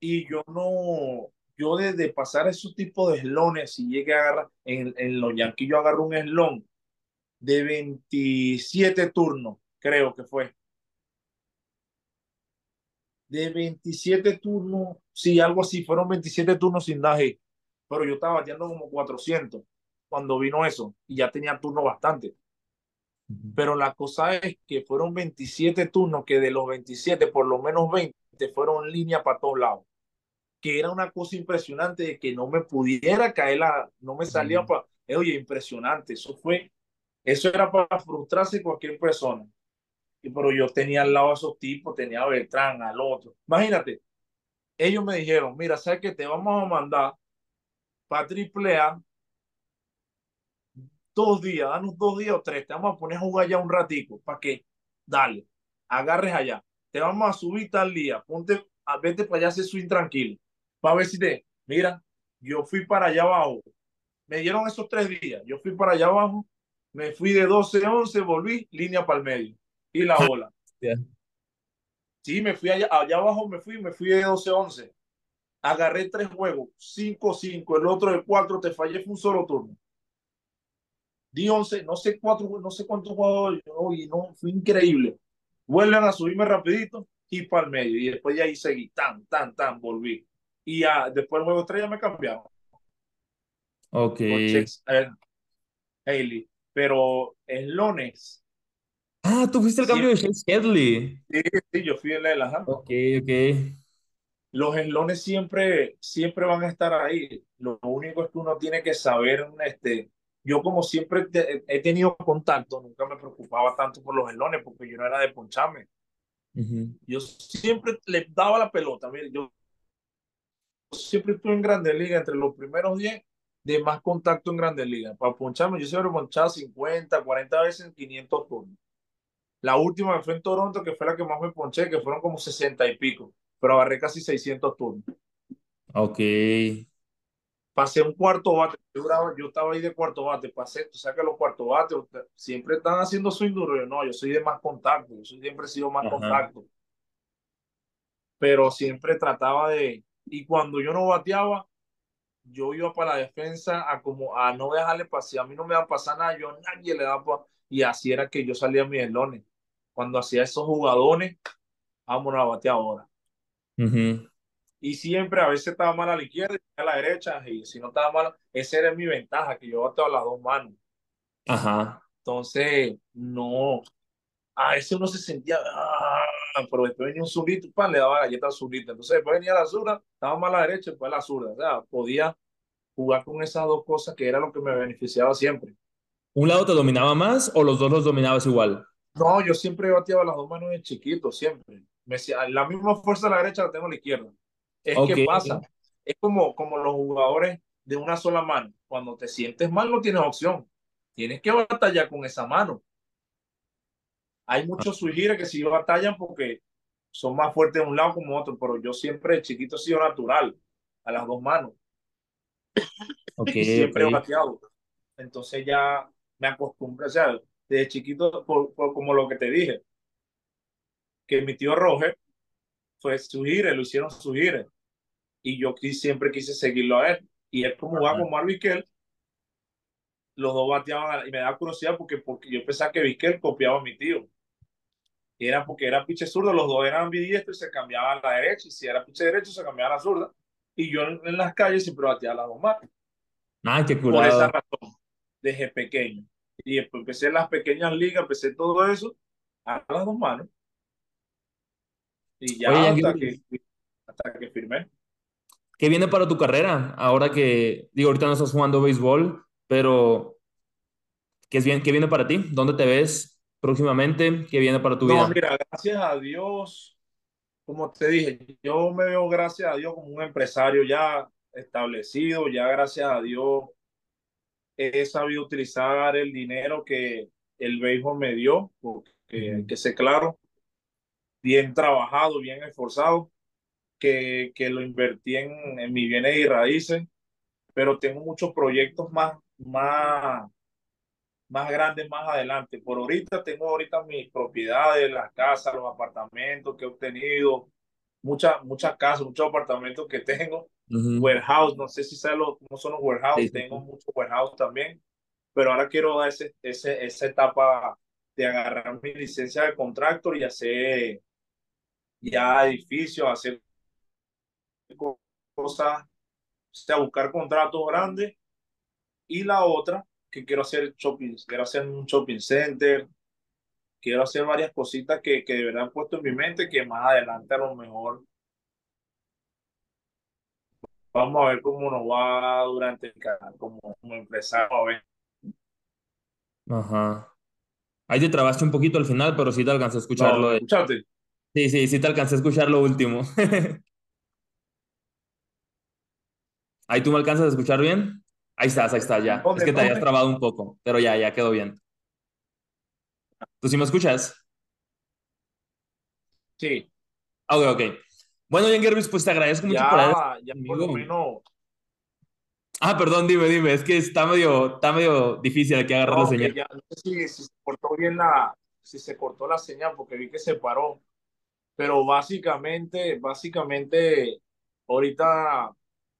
Y yo no, yo desde pasar esos tipos de eslones, si llegué a agarrar, en, en los Yankees yo agarro un eslón de 27 turnos, creo que fue. De 27 turnos, sí, algo así, fueron 27 turnos sin daje, pero yo estaba bateando como 400 cuando vino eso y ya tenía turno bastante. Pero la cosa es que fueron 27 turnos que de los 27, por lo menos 20 fueron línea para todos lados. Que era una cosa impresionante de que no me pudiera caer la, no me salía para oye, impresionante, eso fue, eso era para frustrarse cualquier persona. Y, pero yo tenía al lado a esos tipos, tenía a Beltrán, al otro. Imagínate, ellos me dijeron, mira, ¿sabes qué? Te vamos a mandar para triple A dos días, danos dos días o tres, te vamos a poner a jugar ya un ratico, para que, dale, agarres allá, te vamos a subir tal día, ponte, a, vete para allá, hacer swing tranquilo, para ver si te, mira, yo fui para allá abajo, me dieron esos tres días, yo fui para allá abajo, me fui de 12 a 11, volví, línea para el medio, y la bola. Sí, me fui allá, allá abajo, me fui, me fui de 12 a 11, agarré tres juegos, 5-5, el otro de 4, te fallé, fue un solo turno di 11, no sé cuatro, no sé cuántos jugadores, y no, fue increíble. Vuelven a subirme rapidito y para el medio. Y después ya ahí seguí, tan, tan, tan, volví. Y ya, después el juego 3 ya me cambiaron. Ok. Haley. Pero en Lones. Ah, tú fuiste el cambio de Chase Headley. Sí, sí, yo fui en la Ok, ok. Los enlones siempre, siempre van a estar ahí. Lo único es que uno tiene que saber este, yo como siempre he tenido contacto, nunca me preocupaba tanto por los elones porque yo no era de poncharme. Yo siempre le daba la pelota. Mire, yo siempre estuve en Grandes Ligas entre los primeros 10 de más contacto en Grandes Ligas. Para poncharme, yo siempre ponchaba 50, 40 veces en 500 turnos. La última fue en Toronto, que fue la que más me ponché, que fueron como 60 y pico, pero agarré casi 600 turnos. Ok pasé un cuarto bate, yo, estaba ahí de cuarto bate, pasé, tú sabes que los cuartos bates siempre están haciendo su induro, no, yo soy de más contacto, yo siempre he sido más contacto, pero siempre trataba de, y cuando yo no bateaba, yo iba para la defensa a como a no dejarle pasar, a mí no me va a pasar nada, yo nadie le da y así era que yo salía a mis elones, cuando hacía esos jugadores, vámonos a batear ahora. Uh y siempre a veces estaba mal a la izquierda y a la derecha y si no estaba mal, esa era mi ventaja, que yo bateo las dos manos. Ajá. Entonces, no, a veces uno se sentía, ah, pero después venía un zurito, pan, le daba galleta al zurito. Entonces después venía la zurda, estaba mal a la derecha, después a la zurda. O sea, podía jugar con esas dos cosas que era lo que me beneficiaba siempre. ¿Un lado te dominaba más o los dos los dominabas igual? No, yo siempre bateaba las dos manos de chiquito, siempre. Me decía, la misma fuerza a la derecha la tengo a la izquierda. Es que pasa, es como, como los jugadores de una sola mano. Cuando te sientes mal no tienes opción. Tienes que batallar con esa mano. Hay muchos sugiere que sí batallan porque son más fuertes de un lado como otro, pero yo siempre chiquito he sido natural a las dos manos. Okay, siempre he bateado. Entonces ya me acostumbré, o sea, desde chiquito, como lo que te dije, que mi tío Roger fue su lo hicieron su y yo siempre quise seguirlo a él. Y él como jugaba con Mark los dos bateaban y me da curiosidad porque, porque yo pensaba que Vizquel copiaba a mi tío. Y era porque era piche zurdo, los dos eran ambidiestros y se cambiaban a la derecha. Y si era piche derecho, se cambiaba a la zurda. Y yo en, las calles siempre bateaba las dos manos. Ah, qué Por esa razón, desde pequeño. Y después empecé en las pequeñas ligas, empecé todo eso a las dos manos. Y ya hasta, que, hasta que firmé. ¿Qué viene para tu carrera? Ahora que, digo, ahorita no estás jugando béisbol, pero ¿qué, es bien, ¿qué viene para ti? ¿Dónde te ves próximamente? ¿Qué viene para tu vida? Mira, gracias a Dios, como te dije, yo me veo, gracias a Dios, como un empresario ya establecido, ya gracias a Dios he sabido utilizar el dinero que el béisbol me dio, porque que sé claro, bien trabajado, bien esforzado que, que lo invertí en, en mi bienes y raíces, pero tengo muchos proyectos más, más, más grandes más adelante. Por ahorita tengo ahorita mis propiedades, las casas, los apartamentos que he obtenido, muchas muchas casas, muchos apartamentos que tengo, warehouse, no sé si sabes cómo son los warehouse, tengo muchos warehouse también, pero ahora quiero dar ese, ese, esa etapa de agarrar mi licencia de contractor y hacer ya edificios, hacer cosas, o sea, buscar contratos grandes. Y la otra, que quiero hacer shopping, quiero hacer un shopping center, quiero hacer varias cositas que, que de verdad han puesto en mi mente que más adelante a lo mejor vamos a ver cómo nos va durante el canal, como, como empresario, a ver. Ajá. Ahí te trabaste un poquito al final, pero sí te alcancé a escucharlo. No, Sí, sí, sí te alcancé a escuchar lo último. Ahí tú me alcanzas a escuchar bien. Ahí estás, ahí estás, ya. Es que te habías trabado un poco, pero ya, ya quedó bien. ¿Tú sí me escuchas? Sí. Ok, ok. Bueno, Jan Gervis, pues te agradezco mucho por haber. Ya, por lo menos. Ah, perdón, dime, dime. Es que está medio, está medio difícil aquí agarrar la señal. no sé si, si, se cortó bien la, si se cortó la señal, porque vi que se paró. Pero básicamente, básicamente, ahorita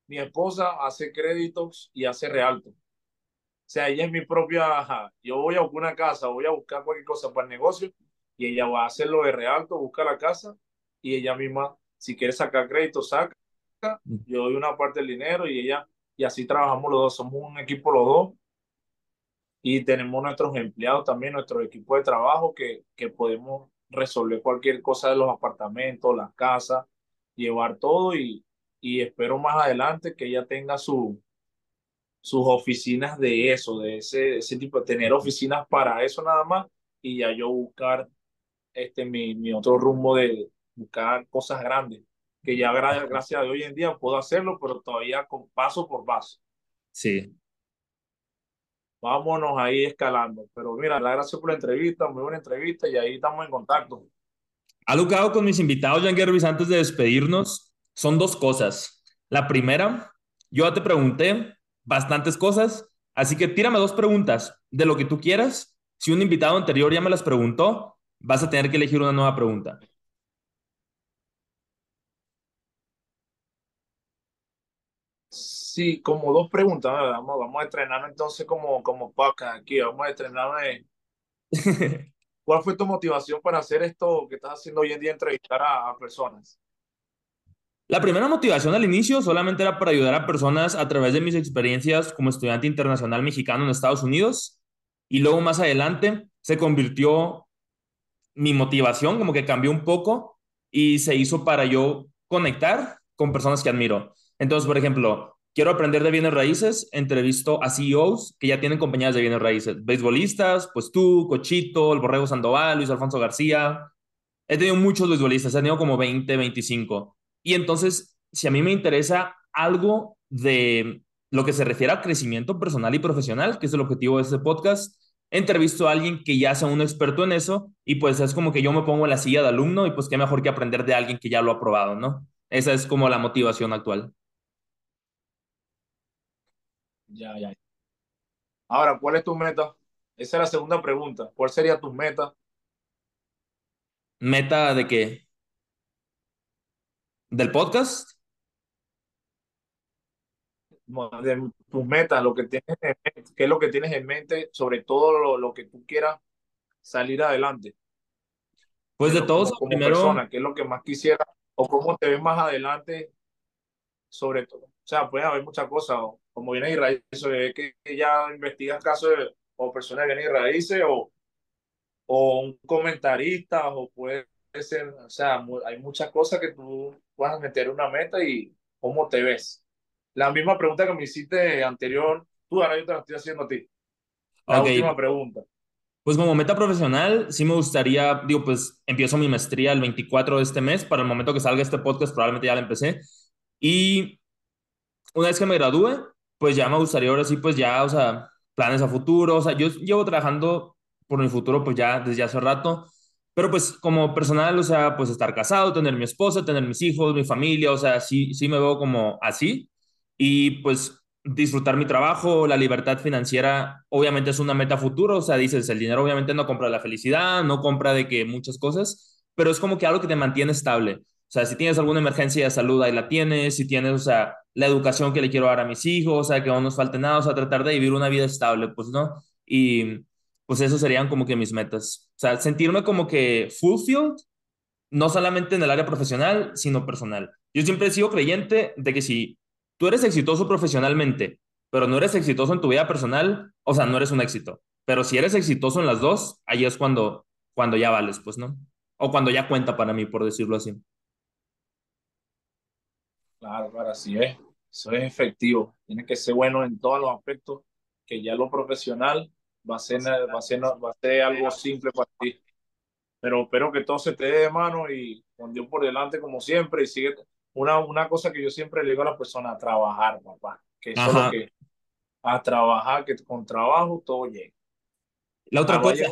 mi esposa hace créditos y hace realto. O sea, ella es mi propia, yo voy a buscar una casa, voy a buscar cualquier cosa para el negocio y ella va a hacer lo de realto, busca la casa y ella misma, si quiere sacar crédito, saca, mm. yo doy una parte del dinero y ella, y así trabajamos los dos, somos un equipo los dos y tenemos nuestros empleados también, nuestro equipo de trabajo que, que podemos resolver cualquier cosa de los apartamentos, las casas, llevar todo y, y espero más adelante que ella tenga su, sus oficinas de eso, de ese, ese tipo, de tener oficinas para eso nada más y ya yo buscar este, mi, mi otro rumbo de buscar cosas grandes, que ya gracias a hoy en día puedo hacerlo, pero todavía con paso por paso. Sí. Vámonos ahí escalando. Pero mira, la gracias por la entrevista, muy buena entrevista y ahí estamos en contacto. Algo que hago con mis invitados, Jan Gervis, antes de despedirnos, son dos cosas. La primera, yo ya te pregunté bastantes cosas, así que tírame dos preguntas de lo que tú quieras. Si un invitado anterior ya me las preguntó, vas a tener que elegir una nueva pregunta. Sí, como dos preguntas. Vamos, vamos a estrenarnos entonces como, como podcast aquí. Vamos a estrenarnos. ¿Cuál fue tu motivación para hacer esto que estás haciendo hoy en día, entrevistar a personas? La primera motivación al inicio solamente era para ayudar a personas a través de mis experiencias como estudiante internacional mexicano en Estados Unidos. Y luego más adelante se convirtió mi motivación, como que cambió un poco y se hizo para yo conectar con personas que admiro. Entonces, por ejemplo, quiero aprender de bienes raíces, entrevisto a CEOs que ya tienen compañías de bienes raíces, beisbolistas, pues tú, Cochito, el Borrego Sandoval, Luis Alfonso García. He tenido muchos beisbolistas, he tenido como 20, 25. Y entonces, si a mí me interesa algo de lo que se refiere a crecimiento personal y profesional, que es el objetivo de este podcast, entrevisto a alguien que ya sea un experto en eso y pues es como que yo me pongo en la silla de alumno y pues qué mejor que aprender de alguien que ya lo ha probado, ¿no? Esa es como la motivación actual. Ya, ya. Ahora, ¿cuál es tu meta? Esa es la segunda pregunta. ¿Cuál sería tu meta? ¿Meta de qué? Del podcast? De tus metas, lo que tienes en mente, qué es lo que tienes en mente, sobre todo lo, que tú quieras salir adelante. Pues de todos, como, primero, persona, qué es lo que más quisiera o cómo te ves más adelante, sobre todo. O sea, puede haber muchas cosas, como viene Israel, eso es que ya investigas casos o personas de bienes raíces o, o un comentarista o puede ser, o sea, hay muchas cosas que tú vas a meter una meta y cómo te ves. La misma pregunta que me hiciste anterior, tú ahora yo te la estoy haciendo a ti. La última pregunta. Pues como meta profesional, sí me gustaría, digo, pues empiezo mi maestría el 24 de este mes, para el momento que salga este podcast probablemente ya la empecé. Y una vez que me gradúe, pues ya me gustaría ahora sí, pues ya, o sea, planes a futuro, o sea, yo llevo trabajando por mi futuro pues ya desde hace rato, pero pues como personal, o sea, pues estar casado, tener mi esposa, tener mis hijos, mi familia, o sea, sí, sí me veo como así. Y pues disfrutar mi trabajo, la libertad financiera, obviamente es una meta futuro, o sea, dices, el dinero obviamente no compra la felicidad, no compra de que muchas cosas, pero es como que algo que te mantiene estable. O sea, si tienes alguna emergencia de salud, ahí la tienes, si tienes, o sea, la educación que le quiero dar a mis hijos, o sea, que no nos falte nada, o sea, tratar de vivir una vida estable, pues, ¿no? Y pues eso serían como que mis metas. O sea, sentirme como que fulfilled, no solamente en el área profesional, sino personal. Yo siempre he sido creyente de que si tú eres exitoso profesionalmente, pero no eres exitoso en tu vida personal, o sea, no eres un éxito. Pero si eres exitoso en las dos, ahí es cuando, cuando ya vales, pues, ¿no? O cuando ya cuenta para mí, por decirlo así. Claro, claro, así es. Eso es efectivo. Tiene que ser bueno en todos los aspectos, que ya lo profesional va a ser, va a ser, va a ser algo simple para ti. Pero espero que todo se te dé de mano y con Dios por delante como siempre y sigue una, una cosa que yo siempre le digo a la persona, a trabajar, papá. Que eso es lo que, a trabajar, que con trabajo todo llega. La otra cosa.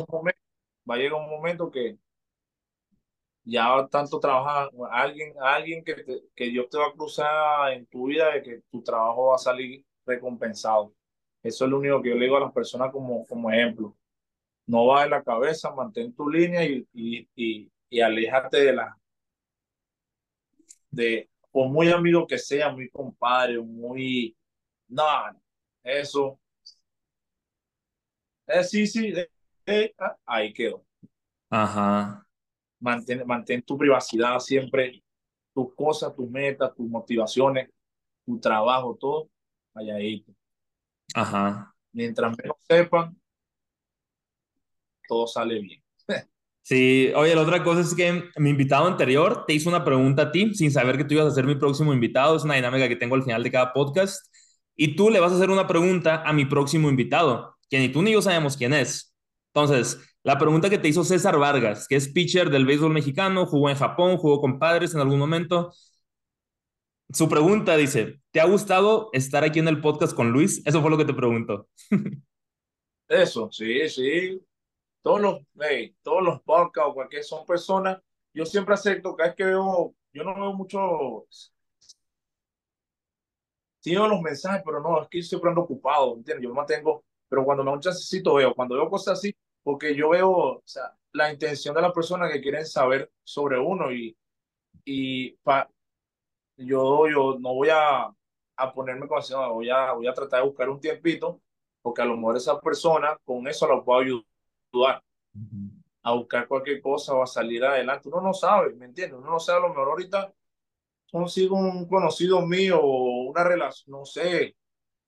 va a llegar un momento que ya tanto trabajar, alguien, alguien que, que Dios te va a cruzar en tu vida, de que tu trabajo va a salir recompensado. Eso es lo único que yo le digo a las personas como, como ejemplo. No va de la cabeza, mantén tu línea y, y, y, y aléjate de la, de, por muy amigo que sea, muy compadre, muy, no, eso, eh, sí, sí, eh, eh, ah, ahí quedó. Ajá mantén, tu privacidad siempre, tus cosas, tus metas, tus motivaciones, tu trabajo, todo, allá ahí. Ajá. Mientras menos sepan, todo sale bien. Sí, oye, la otra cosa es que mi invitado anterior te hizo una pregunta a ti sin saber que tú ibas a ser mi próximo invitado. Es una dinámica que tengo al final de cada podcast. Y tú le vas a hacer una pregunta a mi próximo invitado, que ni tú ni yo sabemos quién es. Entonces, la pregunta que te hizo César Vargas, que es pitcher del béisbol mexicano, jugó en Japón, jugó con padres en algún momento. Su pregunta dice, ¿te ha gustado estar aquí en el podcast con Luis? Eso fue lo que te pregunto. Eso, sí, sí. Todos los, todos los podcasts o cualquier son personas, yo siempre acepto, cada vez que veo, yo no veo mucho, sí veo los mensajes, pero no, es que siempre ando ocupado, ¿entiendes? Yo me mantengo, pero cuando me un chancecito veo, cuando veo cosas así, porque yo veo o sea, la intención de las personas que quieren saber sobre uno y, y pa, yo, yo no voy a, a ponerme con eso, voy a, voy a tratar de buscar un tiempito, porque a lo mejor esa persona con eso la puedo ayudar a buscar cualquier cosa o a salir adelante. Uno no sabe, ¿me entiendes? Uno no sabe, a lo mejor ahorita consigo un conocido mío o una relación, no sé,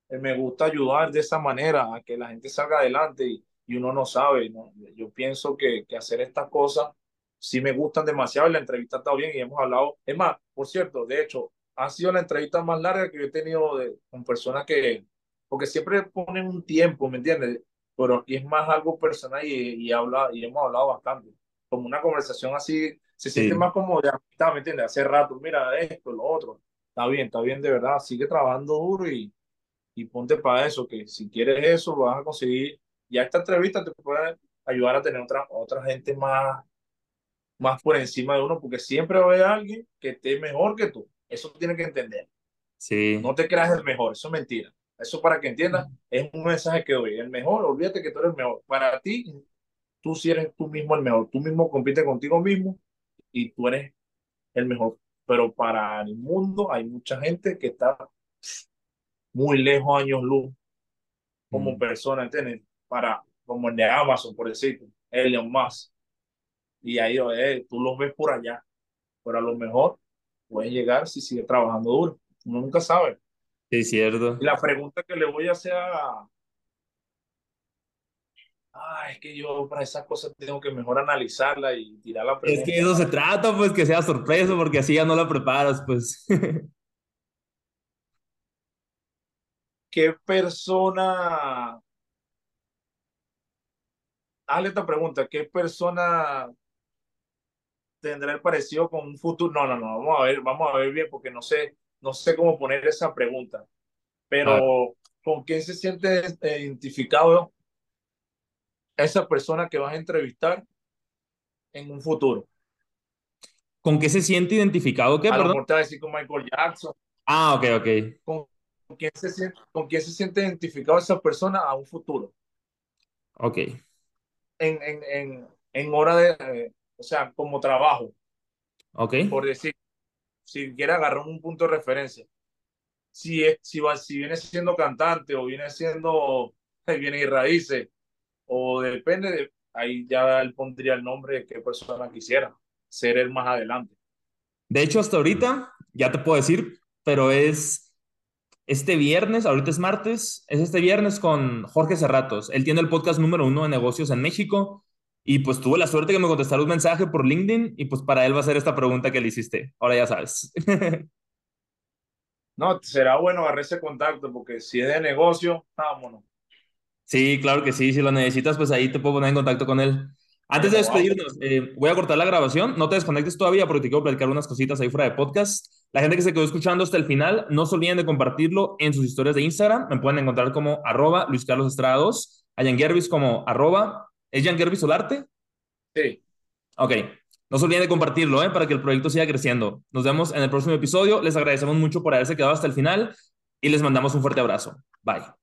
me gusta ayudar de esa manera a que la gente salga adelante y, y uno no sabe. ¿no? Yo pienso que, que hacer estas cosas sí me gustan demasiado la entrevista está bien y hemos hablado. Es más, por cierto, de hecho, ha sido la entrevista más larga que yo he tenido de, con personas que, porque siempre ponen un tiempo, ¿me entiendes? Pero y es más algo personal y, y, habla, y hemos hablado bastante. Como una conversación así, se siente más como de amistad, ¿me entiendes? Hace rato, mira esto, lo otro. Está bien, está bien, de verdad. Sigue trabajando duro y, y ponte para eso, que si quieres eso, lo vas a conseguir ya esta entrevista te puede ayudar a tener otra, otra gente más, más por encima de uno, porque siempre va a haber alguien que esté mejor que tú. Eso tienes que entender. Sí. No te creas el mejor, eso es mentira. Eso para que entiendas, es un mensaje que doy. El mejor, olvídate que tú eres el mejor. Para ti, tú sí eres tú mismo el mejor. Tú mismo compites contigo mismo y tú eres el mejor. Pero para el mundo hay mucha gente que está muy lejos, años luz, como mm. persona, ¿entiendes? para, como el de Amazon, por decirlo, Elon Musk. Y ahí eh, tú los ves por allá, pero a lo mejor puede llegar si sigue trabajando duro. Uno nunca sabe. Sí, cierto. Y la pregunta que le voy a hacer a... Ah, es que yo para esas cosas tengo que mejor analizarla y tirar la pregunta. Es que eso se trata, pues, que sea sorpresa, porque así ya no la preparas, pues. ¿Qué persona hazle esta pregunta, ¿qué persona tendrá el parecido con un futuro? No, no, no, vamos a ver, vamos a ver bien, porque no sé, no sé cómo poner esa pregunta. Pero, ¿con quién se siente identificado esa persona que vas a entrevistar en un futuro? ¿Con qué se siente identificado? ¿Qué? A lo mejor te va a decir con Michael Jackson. Ah, ok, ok. ¿Con, quién se siente, ¿Con quién se siente identificado esa persona a un futuro? Ok en, en, en, en hora de, eh, o sea, como trabajo. Ok. Por decir, si quiere agarrar un punto de referencia. Si, es, si, va, si viene siendo cantante o viene siendo, viene y raíces, o depende de, ahí ya él pondría el nombre de qué persona quisiera ser él más adelante. De hecho, hasta ahorita, ya te puedo decir, pero es este viernes, ahorita es martes, es este viernes con Jorge Cerratos. Él tiene el podcast número uno de negocios en México y pues tuve la suerte que me contestara un mensaje por LinkedIn y pues para él va a ser esta pregunta que le hiciste. Ahora ya sabes. No, será bueno agarrar ese contacto porque si es de negocio, vámonos. Sí, claro que sí. Si lo necesitas, pues ahí te puedo poner en contacto con él. Antes de despedirnos, eh, voy a cortar la grabación. No te desconectes todavía porque te quiero platicar unas cositas ahí fuera de podcast. La gente que se quedó escuchando hasta el final, no se olviden de compartirlo en sus historias de Instagram. Me pueden encontrar como arroba Luis Carlos Estrada 2, a Jan Gervis como arroba. ¿Es Gervis Solarte? Sí. Ok. No se olviden de compartirlo ¿eh? para que el proyecto siga creciendo. Nos vemos en el próximo episodio. Les agradecemos mucho por haberse quedado hasta el final y les mandamos un fuerte abrazo. Bye.